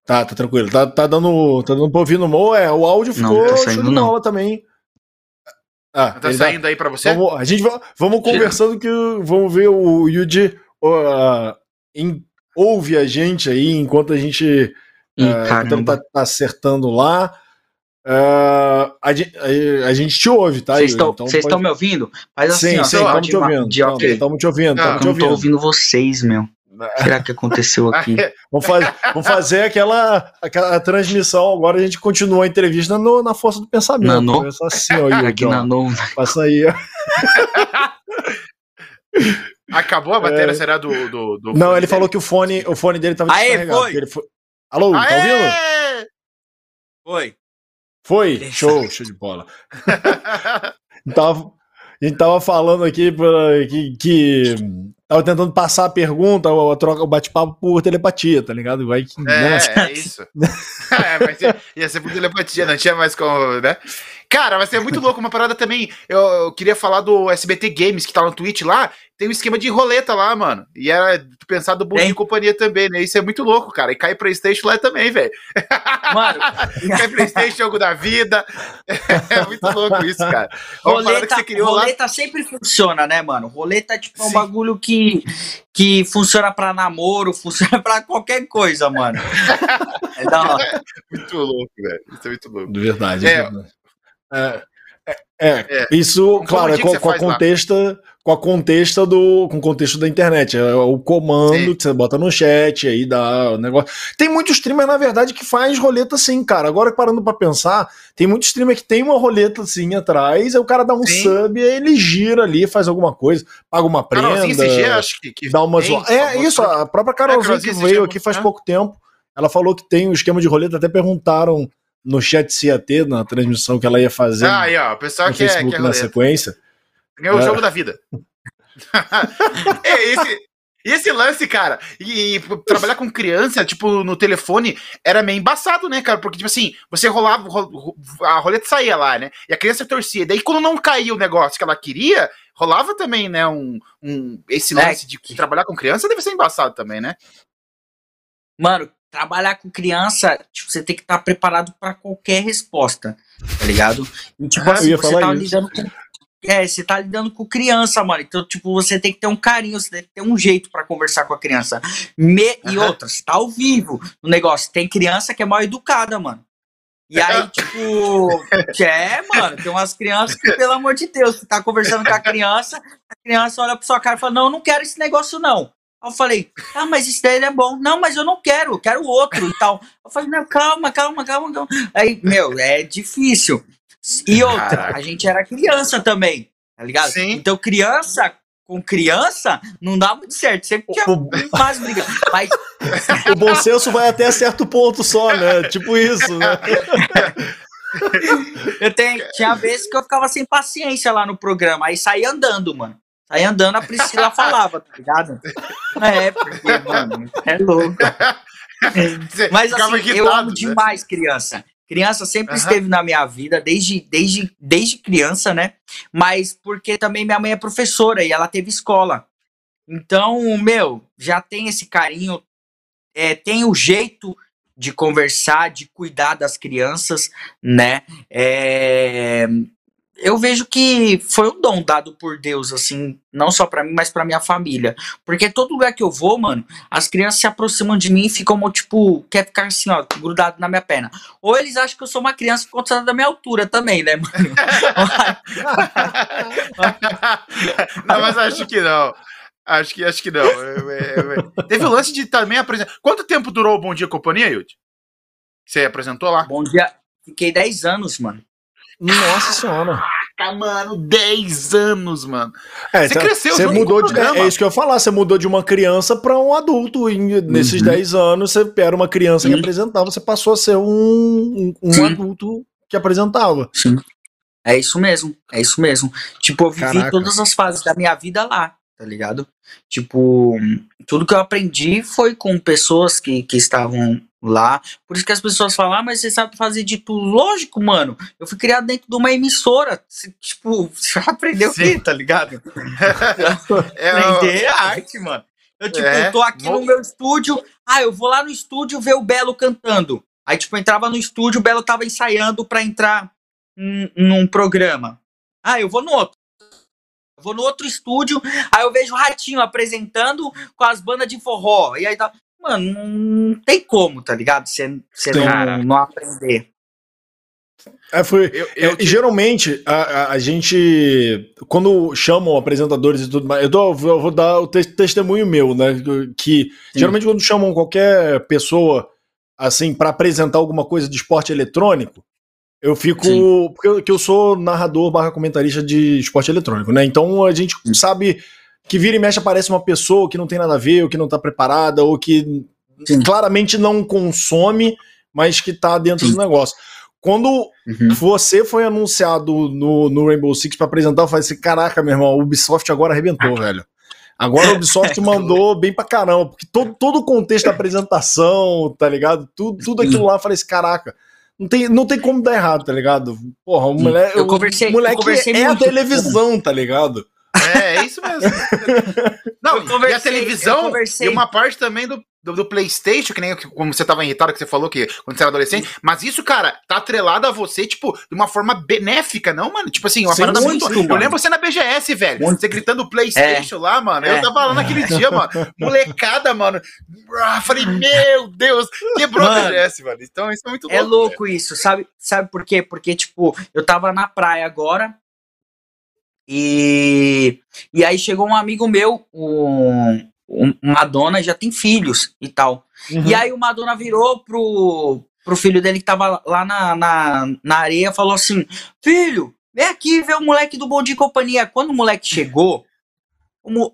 Tá, tá tranquilo. Tá, tá dando. Tá dando pra ouvir no Mo, é. O áudio ficou não, tá saindo, não. também. Ah, tá saindo aí pra você? Vamos, a gente vamos conversando que vamos ver o Yuji uh, em, ouve a gente aí enquanto a gente uh, então tá, tá, acertando lá. Uh, a, a, a, gente te ouve, tá? Vocês estão então pode... me ouvindo? Mas assim, sim, sim, estamos te ouvindo. Estamos te ouvindo. Não, não tô ouvindo vocês, meu. Será que aconteceu aqui? *laughs* vamos, fazer, vamos fazer aquela, aquela transmissão. Agora a gente continua a entrevista no, na força do pensamento. Nano. Assim, ó, Yuri, aqui na no... Passa aí. Ó. *laughs* Acabou a bateria, é... será do, do, do Não, ele dele? falou que o fone, o fone dele tava Aê, descarregado. Foi. Ele foi... Alô, Aê! tá ouvindo? Foi. Foi? Show, show de bola. *laughs* tava, a gente tava falando aqui pra, que, que tava tentando passar a pergunta, a troca, o bate-papo por telepatia, tá ligado? Vai que, é, né? é isso. *laughs* é, mas ia, ia ser por telepatia, não tinha mais como, né? Cara, vai ser muito louco uma parada também. Eu, eu, queria falar do SBT Games, que tá no Twitch lá. Tem um esquema de roleta lá, mano. E era pensado do Bom de Companhia também, né? Isso é muito louco, cara. E cai Playstation lá também, velho. Mano. *laughs* cai Playstation, jogo da vida. *laughs* É muito louco isso, cara. roleta, roleta lá. sempre funciona, né, mano? Roleta tipo, é um bagulho que, que funciona pra namoro, *laughs* funciona pra qualquer coisa, mano. É da hora. Muito louco, velho. Isso é muito louco. De verdade. É, é, é, é, é, isso, Como claro, com, com a contexta, com a contexto do com o contexto da internet. É o comando sim. que você bota no chat, aí dá o negócio. Tem muito streamer, na verdade, que faz roleta assim, cara. Agora parando para pensar, tem muito streamer que tem uma roleta assim atrás, aí o cara dá um sim. sub e aí ele gira ali, faz alguma coisa, paga uma prenda. acho que, que dá uma tem, É isso, a própria Carolzinha é, que veio aqui faz pouco tempo, ela falou que tem um esquema de roleta, até perguntaram no chat CAT, na transmissão que ela ia fazer. Ah, aí, ó, o pessoal que Facebook é, que é na sequência. Ganhou é. o jogo da vida. *laughs* é, esse, esse lance, cara, e, e, trabalhar com criança, tipo, no telefone, era meio embaçado, né, cara? Porque, tipo assim, você rolava, a roleta saía lá, né? E a criança torcia. Daí, quando não caía o negócio que ela queria, rolava também, né, um, um esse é lance é. de trabalhar com criança deve ser embaçado também, né? Mano, trabalhar com criança, tipo, você tem que estar preparado para qualquer resposta, tá ligado? E, tipo, assim, você tá isso. lidando com. É, você tá lidando com criança, mano. Então, tipo, você tem que ter um carinho, você tem que ter um jeito para conversar com a criança. Me... Uhum. E outra, você tá ao vivo no negócio. Tem criança que é mal educada, mano. E aí, tipo, é, mano, tem umas crianças que, pelo amor de Deus, você tá conversando com a criança, a criança olha pra sua cara e fala, não, eu não quero esse negócio, não. Eu falei, ah, mas isso daí é bom. Não, mas eu não quero, eu quero outro e tal. Eu falei, não, calma, calma, calma, calma. Aí, meu, é difícil. E outra, Caraca. a gente era criança também, tá ligado? Sim. Então, criança com criança, não dá muito certo. Sempre tinha o, mais briga. Mas... *laughs* O bom senso vai até certo ponto só, né? Tipo isso, né? Eu tenho, tinha vezes que eu ficava sem paciência lá no programa, aí saía andando, mano. Aí andando, a Priscila falava, tá ligado? É, porque, mano, é louco. Mas assim, eu amo né? demais criança. Criança sempre uhum. esteve na minha vida, desde, desde, desde criança, né? Mas porque também minha mãe é professora e ela teve escola. Então, meu, já tem esse carinho, é, tem o jeito de conversar, de cuidar das crianças, né? É, eu vejo que foi um dom dado por Deus, assim, não só para mim, mas para minha família. Porque todo lugar que eu vou, mano, as crianças se aproximam de mim e ficam, tipo, quer ficar assim, ó, grudado na minha perna. Ou eles acham que eu sou uma criança por conta da minha altura também, né, mano? *laughs* não, mas acho que não. Acho que, acho que não. Teve o lance de também apresentar. Quanto tempo durou o Bom Dia Companhia, Yud? Você apresentou lá? Bom Dia. Fiquei 10 anos, mano. Nossa senhora. Caraca, mano, 10 anos, mano. É, você tá, cresceu, você mudou de, é, é, isso que eu ia falar, você mudou de uma criança para um adulto. E nesses uhum. 10 anos, você era uma criança Sim. que apresentava, você passou a ser um, um, um adulto que apresentava. Sim. É isso mesmo, é isso mesmo. Tipo, eu vivi Caraca. todas as fases da minha vida lá, tá ligado? Tipo, tudo que eu aprendi foi com pessoas que, que estavam lá. Por isso que as pessoas falam, ah, mas você sabe fazer de tudo. Lógico, mano. Eu fui criado dentro de uma emissora. Tipo, *laughs* você aprendeu o quê, tá ligado? *laughs* é, Aprender a arte, mano. Eu, tipo, é, tô aqui no meu estúdio. Ah, eu vou lá no estúdio ver o Belo cantando. Aí, tipo, eu entrava no estúdio, o Belo tava ensaiando pra entrar num programa. Ah, eu vou no outro. Eu vou no outro estúdio, aí eu vejo o Ratinho apresentando com as bandas de forró. E aí tá mano, não tem como, tá ligado? Você, não, não aprender. É, foi. Eu, eu é, te... Geralmente, a, a, a, gente, quando chamam apresentadores e tudo mais, eu, tô, eu vou dar o te testemunho meu, né? Que Sim. geralmente, quando chamam qualquer pessoa assim para apresentar alguma coisa de esporte eletrônico, eu fico. Sim. Porque eu, eu sou narrador barra comentarista de esporte eletrônico, né? Então a gente Sim. sabe que vira e mexe aparece uma pessoa que não tem nada a ver, ou que não tá preparada, ou que Sim. claramente não consome, mas que tá dentro Sim. do negócio. Quando uhum. você foi anunciado no, no Rainbow Six para apresentar, eu falei assim: caraca, meu irmão, o Ubisoft agora arrebentou, *laughs* velho. Agora o Ubisoft *laughs* mandou bem pra caramba, porque todo, todo o contexto da apresentação, tá ligado? Tudo, tudo aquilo lá, eu falei assim: caraca. Não tem, não tem como dar errado, tá ligado? Porra, o moleque, eu conversei, o moleque eu conversei é a televisão, tá ligado? É, é isso mesmo. *laughs* Não, e a televisão e uma parte também do, do, do, PlayStation, que nem como você tava irritado, que você falou que quando você era adolescente. Mas isso, cara, tá atrelado a você, tipo, de uma forma benéfica, não, mano? Tipo assim, uma Sim, parada muito. muito eu lembro você na BGS, velho. Muito. Você gritando PlayStation é. lá, mano. É. Eu tava lá naquele *laughs* dia, mano. Molecada, mano. Ah, falei, meu Deus, quebrou mano, a BGS, mano. Então isso é muito louco. É louco velho. isso, sabe? Sabe por quê? Porque, tipo, eu tava na praia agora E, e aí chegou um amigo meu, um, um, uma dona já tem filhos e tal. Uhum. E aí o Madonna virou pro, pro filho dele que tava lá na, na, na areia falou assim: Filho, vem aqui ver o moleque do Bom Dia e Companhia. Quando o moleque chegou,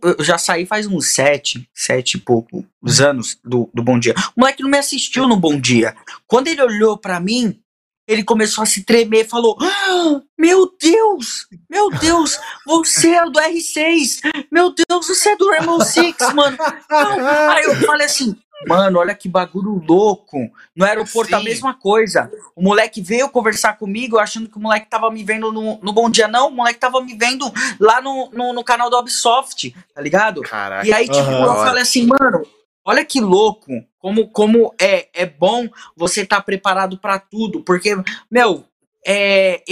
eu já saí faz uns sete, sete e poucos anos do, do Bom Dia. O moleque não me assistiu no Bom Dia. Quando ele olhou para mim, ele começou a se tremer, falou: ah, Meu Deus, meu Deus, você é do R6, meu Deus, você é do Rainbow Six, mano. Não. Aí eu falei assim: Mano, olha que bagulho louco. No aeroporto Sim. a mesma coisa. O moleque veio conversar comigo, achando que o moleque tava me vendo no, no Bom Dia. Não, o moleque tava me vendo lá no, no, no canal da Ubisoft, tá ligado? Caraca. E aí, tipo, uhum. eu falei assim, mano, olha que louco. Como, como é, é bom você estar tá preparado para tudo. Porque, meu, é,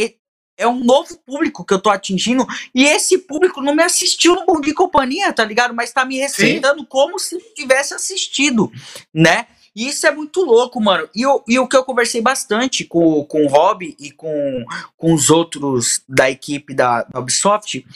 é um novo público que eu tô atingindo e esse público não me assistiu no Bom Dia e Companhia, tá ligado? Mas tá me respeitando Sim. como se tivesse assistido, né? E isso é muito louco, mano. E, eu, e o que eu conversei bastante com, com o Rob e com, com os outros da equipe da, da Ubisoft,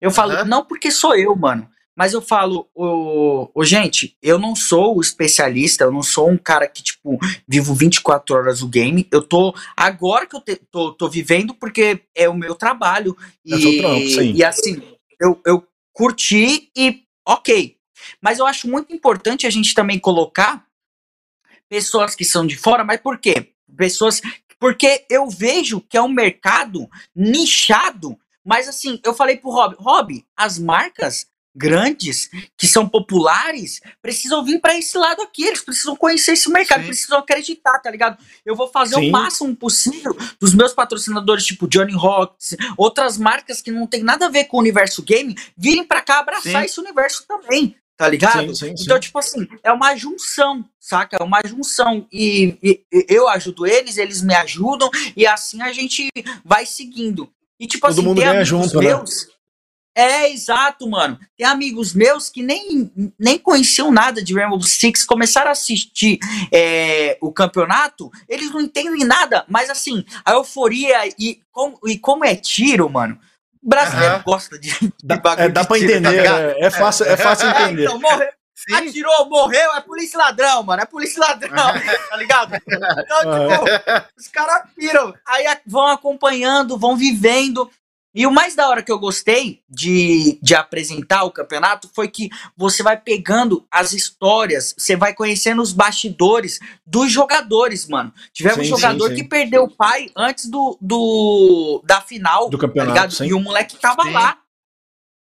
eu falo, uhum. não porque sou eu, mano. Mas eu falo, ô, ô, gente, eu não sou o especialista, eu não sou um cara que, tipo, vivo 24 horas o game. Eu tô. Agora que eu te, tô, tô vivendo, porque é o meu trabalho. É e, trampo, sim. e assim, eu, eu curti e ok. Mas eu acho muito importante a gente também colocar pessoas que são de fora, mas por quê? Pessoas. Porque eu vejo que é um mercado nichado. Mas assim, eu falei pro Rob, Rob, as marcas grandes, que são populares, precisam vir para esse lado aqui, eles precisam conhecer esse mercado, Sim. precisam acreditar, tá ligado? Eu vou fazer Sim. o máximo possível dos meus patrocinadores, tipo Johnny Rocks, outras marcas que não tem nada a ver com o universo game, virem para cá abraçar Sim. esse universo também. Tá ligado? Sim, sim, então, sim. tipo assim, é uma junção, saca? É uma junção. E, e, eu ajudo eles, eles me ajudam, e assim a gente vai seguindo. E, tipo Todo assim, mundo ganha junto, né? meus, né? É, exato, mano. Tem amigos meus que nem, nem conheciam nada de Rainbow Six, começaram a assistir é, o campeonato, eles não entendem nada, mas assim, a euforia e como, e como é tiro, mano. O brasileiro uhum. gosta de, de bagulho. É, dá pra tiro, entender, tá é, é, fácil, é fácil é, entender. Então, morreu, atirou, morreu, é polícia ladrão, mano. É polícia ladrão, *laughs* tá ligado? Então, tipo, os caras piram. Aí vão acompanhando, vão vivendo. E o mais da hora que eu gostei de, de apresentar o campeonato foi que você vai pegando as histórias, você vai conhecendo os bastidores dos jogadores, mano. Tivemos sim, um jogador sim, sim. que perdeu o pai antes do, do da final do tá campeonato, tá e o moleque tava lá.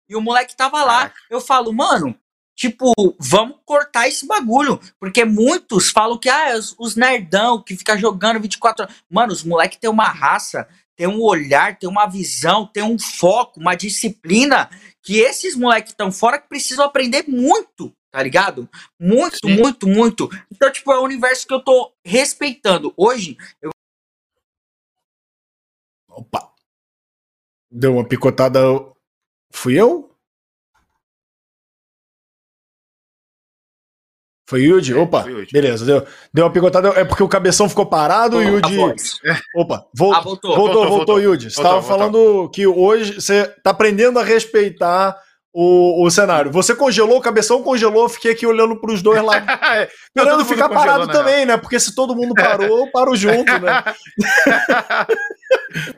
E o moleque tava lá. Eu falo, mano, tipo, vamos cortar esse bagulho. Porque muitos falam que, ah, os, os nerdão que fica jogando 24 horas. Mano, os moleques têm uma raça tem um olhar, tem uma visão, tem um foco, uma disciplina que esses moleques estão fora que precisam aprender muito, tá ligado? Muito, Sim. muito, muito. Então, tipo, é o universo que eu tô respeitando. Hoje, eu. Opa! Deu uma picotada. Fui eu? Foi Yudi? É, Opa, beleza, deu, deu uma picotada. É porque o cabeção ficou parado o Yudi. Opa, voltou, ah, voltou, voltou, voltou, voltou, Yudi. Você estava falando que hoje você está aprendendo a respeitar o, o cenário. Você congelou, o cabeção congelou, fiquei aqui olhando para os dois lados. *laughs* É, esperando ficar parado né? também, né? Porque se todo mundo parou, eu paro junto, né? *laughs*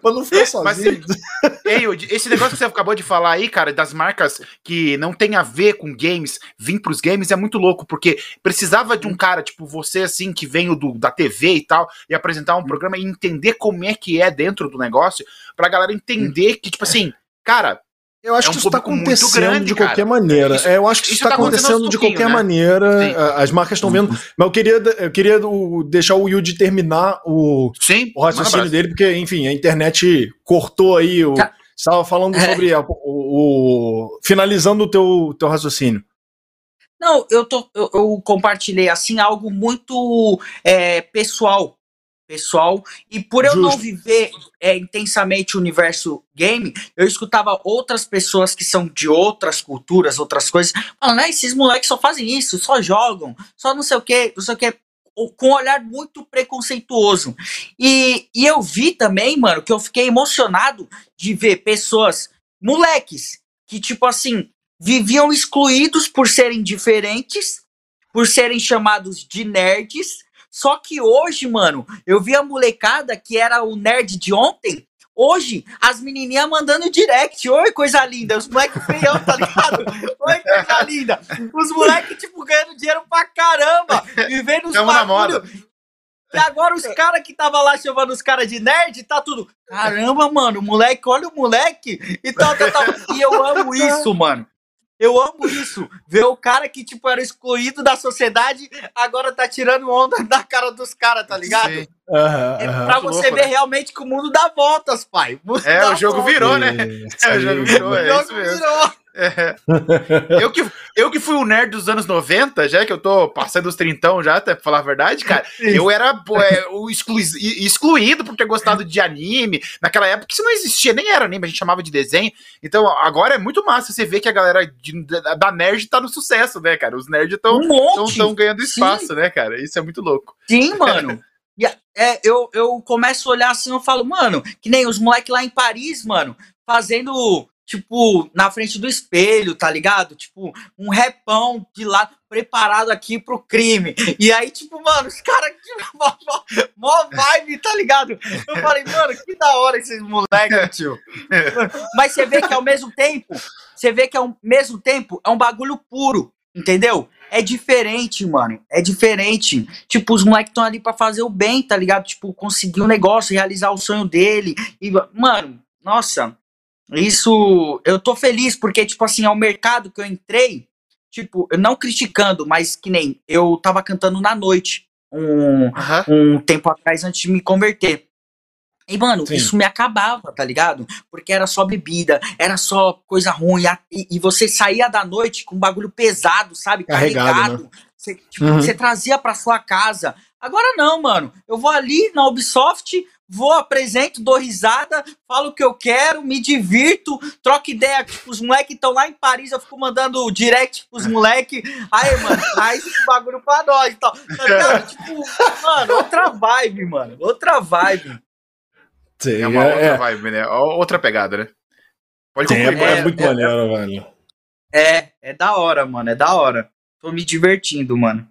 pra não ficar sozinho. Mas, ei, esse negócio que você acabou de falar aí, cara, das marcas que não tem a ver com games, vir pros games é muito louco, porque precisava de um cara, tipo você, assim, que veio do, da TV e tal, e apresentar um programa e entender como é que é dentro do negócio, pra galera entender que, tipo assim, cara, eu acho é um que isso está acontecendo grande, de qualquer cara. maneira. Isso, é, eu acho que isso está tá acontecendo, de qualquer né? maneira. Sim. As marcas estão vendo. Mas eu queria, eu queria deixar o Yuji terminar o, Sim, o raciocínio dele, porque, enfim, a internet cortou aí. O, tá. estava falando é. sobre a, o, o, Finalizando o teu, teu raciocínio. Não, eu, tô, eu, eu compartilhei assim algo muito é, pessoal pessoal. E por eu Justo. não viver é, intensamente o universo game, eu escutava outras pessoas que são de outras culturas, outras coisas, falando, né, esses moleques só fazem isso, só jogam, só não sei o que, não sei o que com um olhar muito preconceituoso. E, e eu vi também, mano, que eu fiquei emocionado de ver pessoas moleques que, tipo assim, viviam excluídos por serem diferentes, por serem chamados de nerds. Só que hoje, mano, eu vi a molecada que era o nerd de ontem. Hoje, as menininhas mandando direct. Oi, coisa linda. Os moleques feião, tá ligado? *laughs* Oi, coisa linda. Os moleques, tipo, ganhando dinheiro pra caramba. Vivendo os bagulho. E agora os caras que tava lá chamando os caras de nerd, tá tudo. Caramba, mano, moleque, olha o moleque. E tal, tal, tal. E eu amo isso, mano. Eu amo isso. Ver o cara que, tipo, era excluído da sociedade, agora tá tirando onda *laughs* da cara dos caras, tá ligado? Sim. Uhum, é pra você louco, ver né? realmente que o mundo dá voltas, pai. O é, o jogo voltas. virou, né? É, *laughs* o jogo virou, é o jogo virou. É. Eu, que, eu que fui o nerd dos anos 90, já que eu tô passando os trintão já, até pra falar a verdade, cara, *laughs* eu era é, o exclu, excluído por ter gostado de anime. Naquela época isso não existia, nem era anime, a gente chamava de desenho. Então agora é muito massa você ver que a galera de, da nerd tá no sucesso, né, cara? Os nerds estão um ganhando espaço, Sim. né, cara? Isso é muito louco. Sim, mano. *laughs* E, é, eu, eu começo a olhar assim, eu falo, mano, que nem os moleques lá em Paris, mano, fazendo tipo, na frente do espelho, tá ligado? Tipo, um repão de lá preparado aqui pro crime. E aí, tipo, mano, os caras, *laughs* tipo, mó, mó, vibe, tá ligado? Eu falei, mano, que da hora esses moleques, *laughs* tio. Mas você vê que ao mesmo tempo, você vê que ao mesmo tempo é um bagulho puro, entendeu? É diferente, mano. É diferente. Tipo, os moleques estão ali para fazer o bem, tá ligado? Tipo, conseguir um negócio, realizar o sonho dele. E, mano, nossa, isso, eu tô feliz porque, tipo assim, ao mercado que eu entrei, tipo, não criticando, mas que nem eu tava cantando na noite um, um tempo atrás antes de me converter. E, mano, Sim. isso me acabava, tá ligado? Porque era só bebida, era só coisa ruim. E, e você saía da noite com um bagulho pesado, sabe? Carregado. Carregado. Né? Você, tipo, uhum. você trazia pra sua casa. Agora não, mano. Eu vou ali na Ubisoft, vou, apresento, dou risada, falo o que eu quero, me divirto, troco ideia. Tipo, os moleques estão lá em Paris, eu fico mandando direct pros moleques. Aí, mano, traz esse bagulho pra nós e tal. Tá *laughs* tipo, mano, outra vibe, mano. Outra vibe. Sim, é uma é, outra é. vibe, né? Outra pegada, né? Pode Sim, concluir. É, é muito é, maneiro, velho. É, é da hora, mano. É da hora. Tô me divertindo, mano.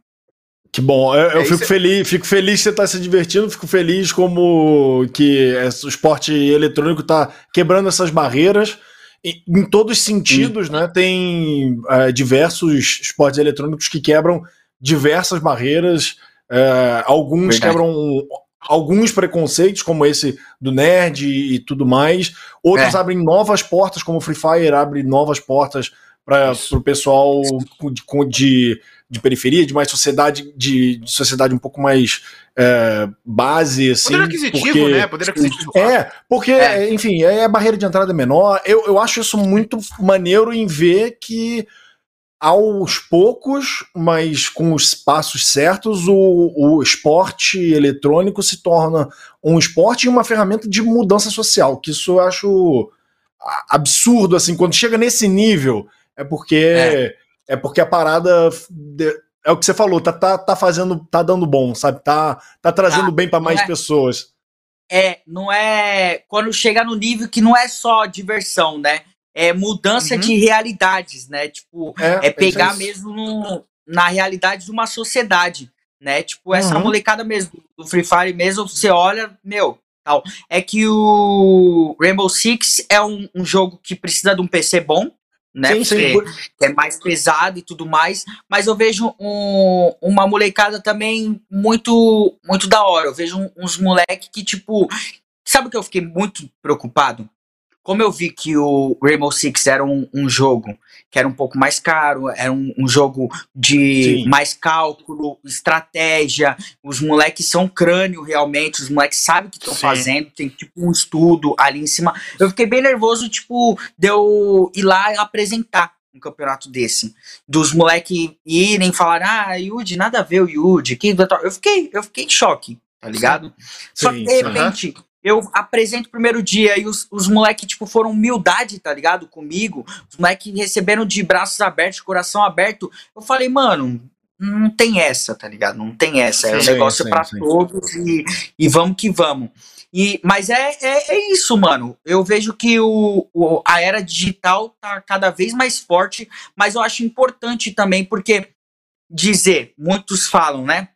Que bom, eu, eu é, fico feliz, fico feliz que você está se divertindo, fico feliz como que o esporte eletrônico está quebrando essas barreiras em, em todos os sentidos, né? Tem é, diversos esportes eletrônicos que quebram diversas barreiras, é, alguns Verdade. quebram alguns preconceitos, como esse do nerd e, tudo mais, outros é. abrem novas portas, como o Free Fire abre novas portas para o pessoal de, de de periferia, de mais sociedade, de, de sociedade um pouco mais é, base, assim. Poder aquisitivo, porque, né? Poder aquisitivo. É, porque, é. enfim, é, a barreira de entrada menor. Eu, eu acho isso muito maneiro em ver que aos poucos, mas com os passos certos, o, o esporte eletrônico se torna um esporte e uma ferramenta de mudança social, que isso eu acho absurdo, assim, quando chega nesse nível, é porque... É é porque a parada é o que você falou, tá, tá, tá fazendo, tá dando bom, sabe? Tá, tá trazendo tá, bem para mais é, pessoas. É, não é quando chega no nível que não é só diversão, né? É mudança uhum. de realidades, né? Tipo, é, é pegar mesmo no, na realidade de uma sociedade, né? Tipo, essa uhum. molecada mesmo do Free Fire mesmo, você olha, meu, tal. É que o Rainbow Six é um, um jogo que precisa de um PC bom, né? Sim, sim. É mais pesado e tudo mais. Mas eu vejo um, uma molecada também muito, muito da hora. Eu vejo uns moleques que, tipo. Sabe o que eu fiquei muito preocupado? Como eu vi que o Rainbow Six era um, um jogo que era um pouco mais caro, era um, um jogo de Sim. mais cálculo, estratégia, os moleques são crânio realmente, os moleques sabem o que estão fazendo, tem tipo um estudo ali em cima. Eu fiquei bem nervoso, tipo, de eu ir lá apresentar um campeonato desse. Dos moleques irem falar, ah, Yudi, nada a ver o Yudi. Que... Eu fiquei, eu fiquei em choque, tá ligado? Sim. Só que de repente, eu apresento o primeiro dia e os, os moleques, tipo, foram humildade, tá ligado? Comigo. Os moleques receberam de braços abertos, coração aberto. Eu falei, mano, não tem essa, tá ligado? Não tem essa. É um negócio para todos e, e vamos que vamos. E, mas é, é, é isso, mano. Eu vejo que o, o, a era digital tá cada vez mais forte, mas eu acho importante também, porque dizer, muitos falam, né?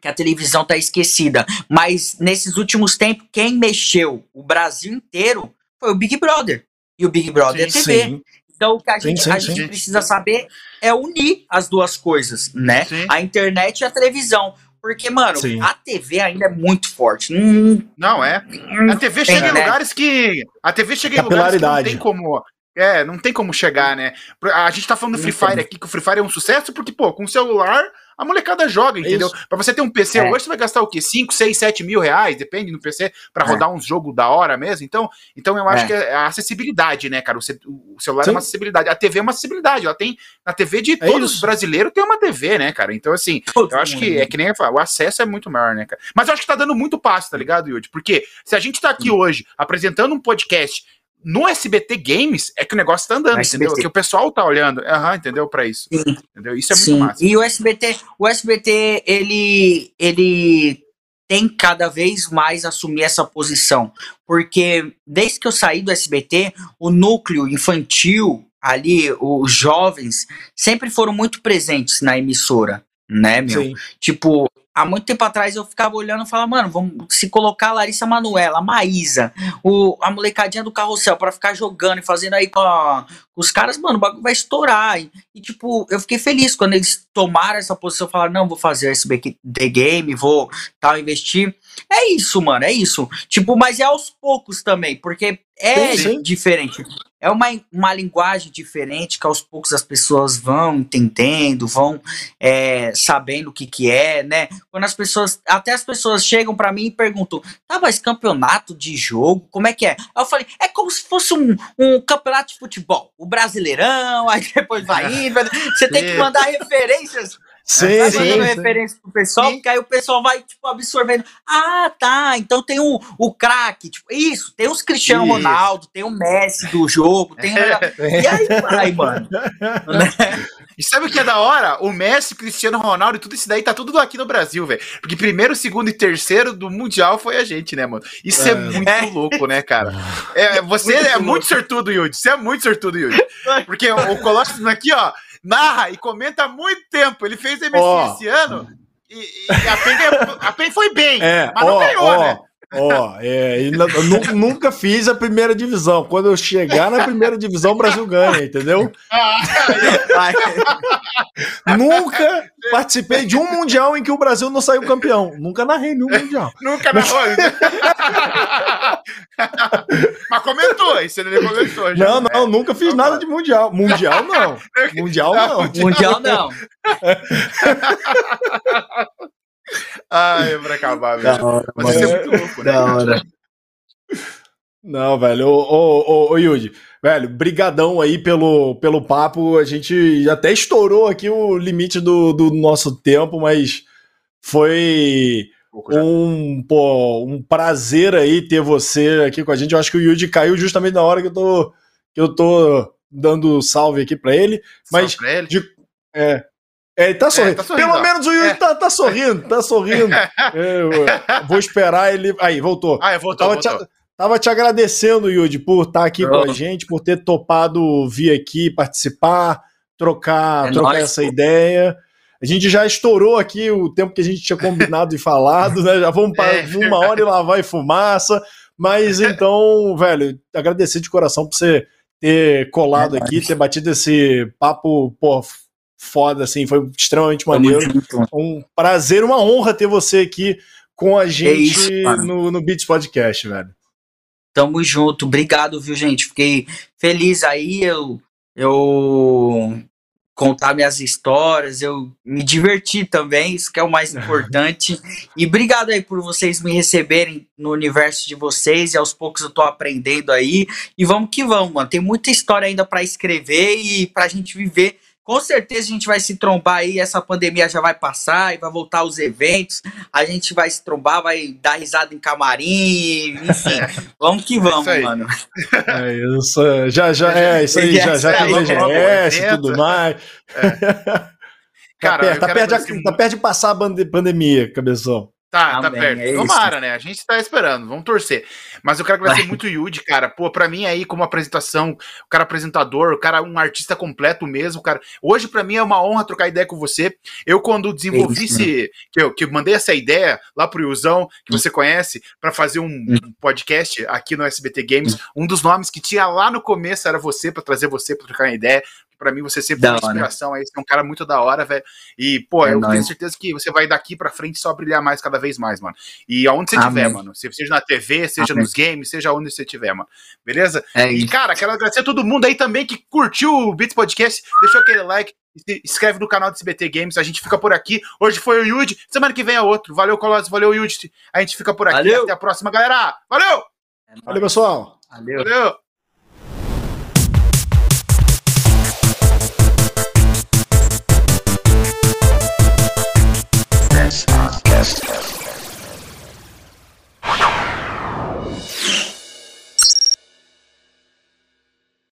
Que a televisão tá esquecida. Mas nesses últimos tempos, quem mexeu o Brasil inteiro foi o Big Brother. E o Big Brother sim, é TV. Sim. Então, o que a gente, sim, a gente precisa saber é unir as duas coisas, né? A internet e a televisão. Porque, mano, Sim. a TV ainda é muito forte. Hum, não é. A TV chega em né? lugares que. A TV chega em lugares que não tem como. É, não tem como chegar, né? A gente tá falando do Free Fire aqui, que o Free Fire é um sucesso, porque, pô, com o celular a molecada joga, entendeu? Para você ter um PC é. hoje, você vai gastar o quê? 5, 6, 7 mil reais, depende do PC, para é. rodar uns jogos da hora mesmo. Então, então eu acho é. que é a acessibilidade, né, cara? O, celular Sim. é uma acessibilidade. A TV é uma acessibilidade. Ela tem. Na TV de é todos os brasileiros tem uma TV, né, cara? Então, assim, Todo eu acho que é que nem o acesso é muito maior, né, cara? Mas eu acho que tá dando muito passo, tá ligado, Yudi? Porque se a gente tá aqui hoje apresentando um podcast no SBT Games é que o negócio tá andando, entendeu? Que o pessoal tá olhando, uhum, entendeu? Para isso. Sim. Entendeu? Isso é muito Sim. massa. E o SBT, o SBT, ele, ele tem cada vez mais assumir essa posição. Porque desde que eu saí do SBT, o núcleo infantil ali, os jovens, sempre foram muito presentes na emissora né, meu? Sim. Tipo, há muito tempo atrás eu ficava olhando e falava, mano, vamos se colocar a Larissa Manuela, a Maísa, o, a molecadinha do carrossel para ficar jogando e fazendo aí com, a, com, os caras, mano, o bagulho vai estourar. E, e, tipo, eu fiquei feliz quando eles tomaram essa posição, falaram, não, vou fazer esse The Game, vou tal, investir. É isso, mano, é isso. Tipo, mas é aos poucos também, porque é sim, sim. diferente. É uma, uma linguagem diferente que aos poucos as pessoas vão entendendo, vão é, sabendo o que que é, né? Quando as pessoas, até as pessoas chegam para mim e perguntam, tá, mas campeonato de jogo, como é que é? Aí eu falei, é como se fosse um, um campeonato de futebol, o Brasileirão, aí depois vai *laughs* indo, você tem que mandar referências Sim, tá sim, referência pro pessoal, sim. porque aí o pessoal vai, tipo, absorvendo. Ah, tá, então tem o, o craque, tipo, isso, tem os Cristiano isso. Ronaldo, tem o Messi do jogo, tem... e aí vai, mano. *laughs* E sabe o que é da hora? O Messi, Cristiano Ronaldo e tudo isso daí tá tudo aqui no Brasil, velho. Porque primeiro, segundo e terceiro do Mundial foi a gente, né, mano? Isso é, é muito é. louco, né, cara? *laughs* É, você muito é louco. muito sortudo, Yudi. Você é muito sortudo, Yudi. *laughs* Porque o Colossus aqui, ó, narra e comenta há muito tempo. Ele fez MC oh. esse ano e, e a, PEN, a PEN foi bem, é, mas não ganhou, né? Ó, oh, é, nunca fiz a primeira divisão. Quando eu chegar na primeira divisão, o Brasil ganha, entendeu? *laughs* nunca participei de um mundial em que o Brasil não saiu campeão. Nunca narrei nenhum mundial. nunca narrou. *laughs* Mas comentou, isso ele comentou. Já, não, não, nunca fiz nada de mundial. Mundial não. *laughs* Mundial não. Mundial não. Ai, é pra acabar, velho. Hora, Mas isso é muito louco, né? Da hora. Não, velho. Ô, ô, ô, ô, Yudi, velho, brigadão aí pelo, pelo papo. A gente até estourou aqui o limite do, do nosso tempo, mas foi um, pô, um prazer aí ter você aqui com a gente. Eu acho que o Yudi caiu justamente na hora que eu tô, que eu tô dando salve aqui para ele. Mas pra ele. De, é, é, ele tá sorrindo. É, tá sorrindo Pelo ó. menos o Yuri é. tá, tá, sorrindo, tá sorrindo. *laughs* É, vou esperar ele. Aí, voltou. Ah, voltou, tava, voltou. Te, tava te agradecendo, Yudi, por estar tá aqui com a gente, por ter topado vir aqui participar, trocar, é trocar nóis, essa pô. ideia. A gente já estourou aqui o tempo que a gente tinha combinado e *laughs* falado, né? Já vamos para é. uma hora e lá vai fumaça. Mas então, velho, agradecer de coração por você ter colado é aqui, ter batido esse papo, pô, foda, assim, foi extremamente maneiro. Um prazer, uma honra ter você aqui com a gente isso, no, no Beats Podcast, velho. Tamo junto, obrigado, viu, gente? Fiquei feliz aí, eu, eu contar minhas histórias, eu me diverti também, isso que é o mais *laughs* importante. e obrigado aí por vocês me receberem no universo de vocês, e aos poucos eu tô aprendendo aí. E vamos que vamos, mano. Tem muita história ainda para escrever e pra gente viver com certeza a gente vai se trombar aí, essa pandemia já vai passar e vai voltar os eventos. A gente vai se trombar, vai dar risada em camarim, enfim. *laughs* vamos que vamos, é mano. É isso, já, já, é *laughs* isso aí, já, já tem BGS e tudo mais. É. *laughs* Cara, tá, perto, tá, perto de, tá perto de passar a pandemia, cabeção. Tá, tá perto. É Tomara, né? A gente tá esperando, vamos torcer. Mas eu quero agradecer muito o Yudi, cara. Pô, pra mim aí, como apresentação, o cara apresentador, o cara um artista completo mesmo, cara. Hoje, pra mim, é uma honra trocar ideia com você. Eu, quando desenvolvi esse. Que eu, que eu mandei essa ideia lá pro Iuzão, que você conhece, para fazer um, um, podcast aqui no SBT Games, um dos nomes que tinha lá no começo era você, para trazer você pra trocar uma ideia para mim você sempre foi uma inspiração aí, você é um cara muito da hora, velho. E, pô, é eu nóis. tenho certeza que você vai daqui para frente só brilhar mais cada vez mais, mano. E aonde você estiver, mano. Seja na TV, seja Amém. nos games, seja onde você estiver, mano. Beleza? É e, cara, quero agradecer a todo mundo aí também que curtiu o Beats Podcast, deixou aquele like, se inscreve no canal do CBT Games, a gente fica por aqui. Hoje foi o Yudi, semana que vem é outro. Valeu, Colossus, valeu, Yudi. A gente fica por aqui. Valeu. Até a próxima, galera. Valeu! Valeu, pessoal. Valeu. valeu. Podcast.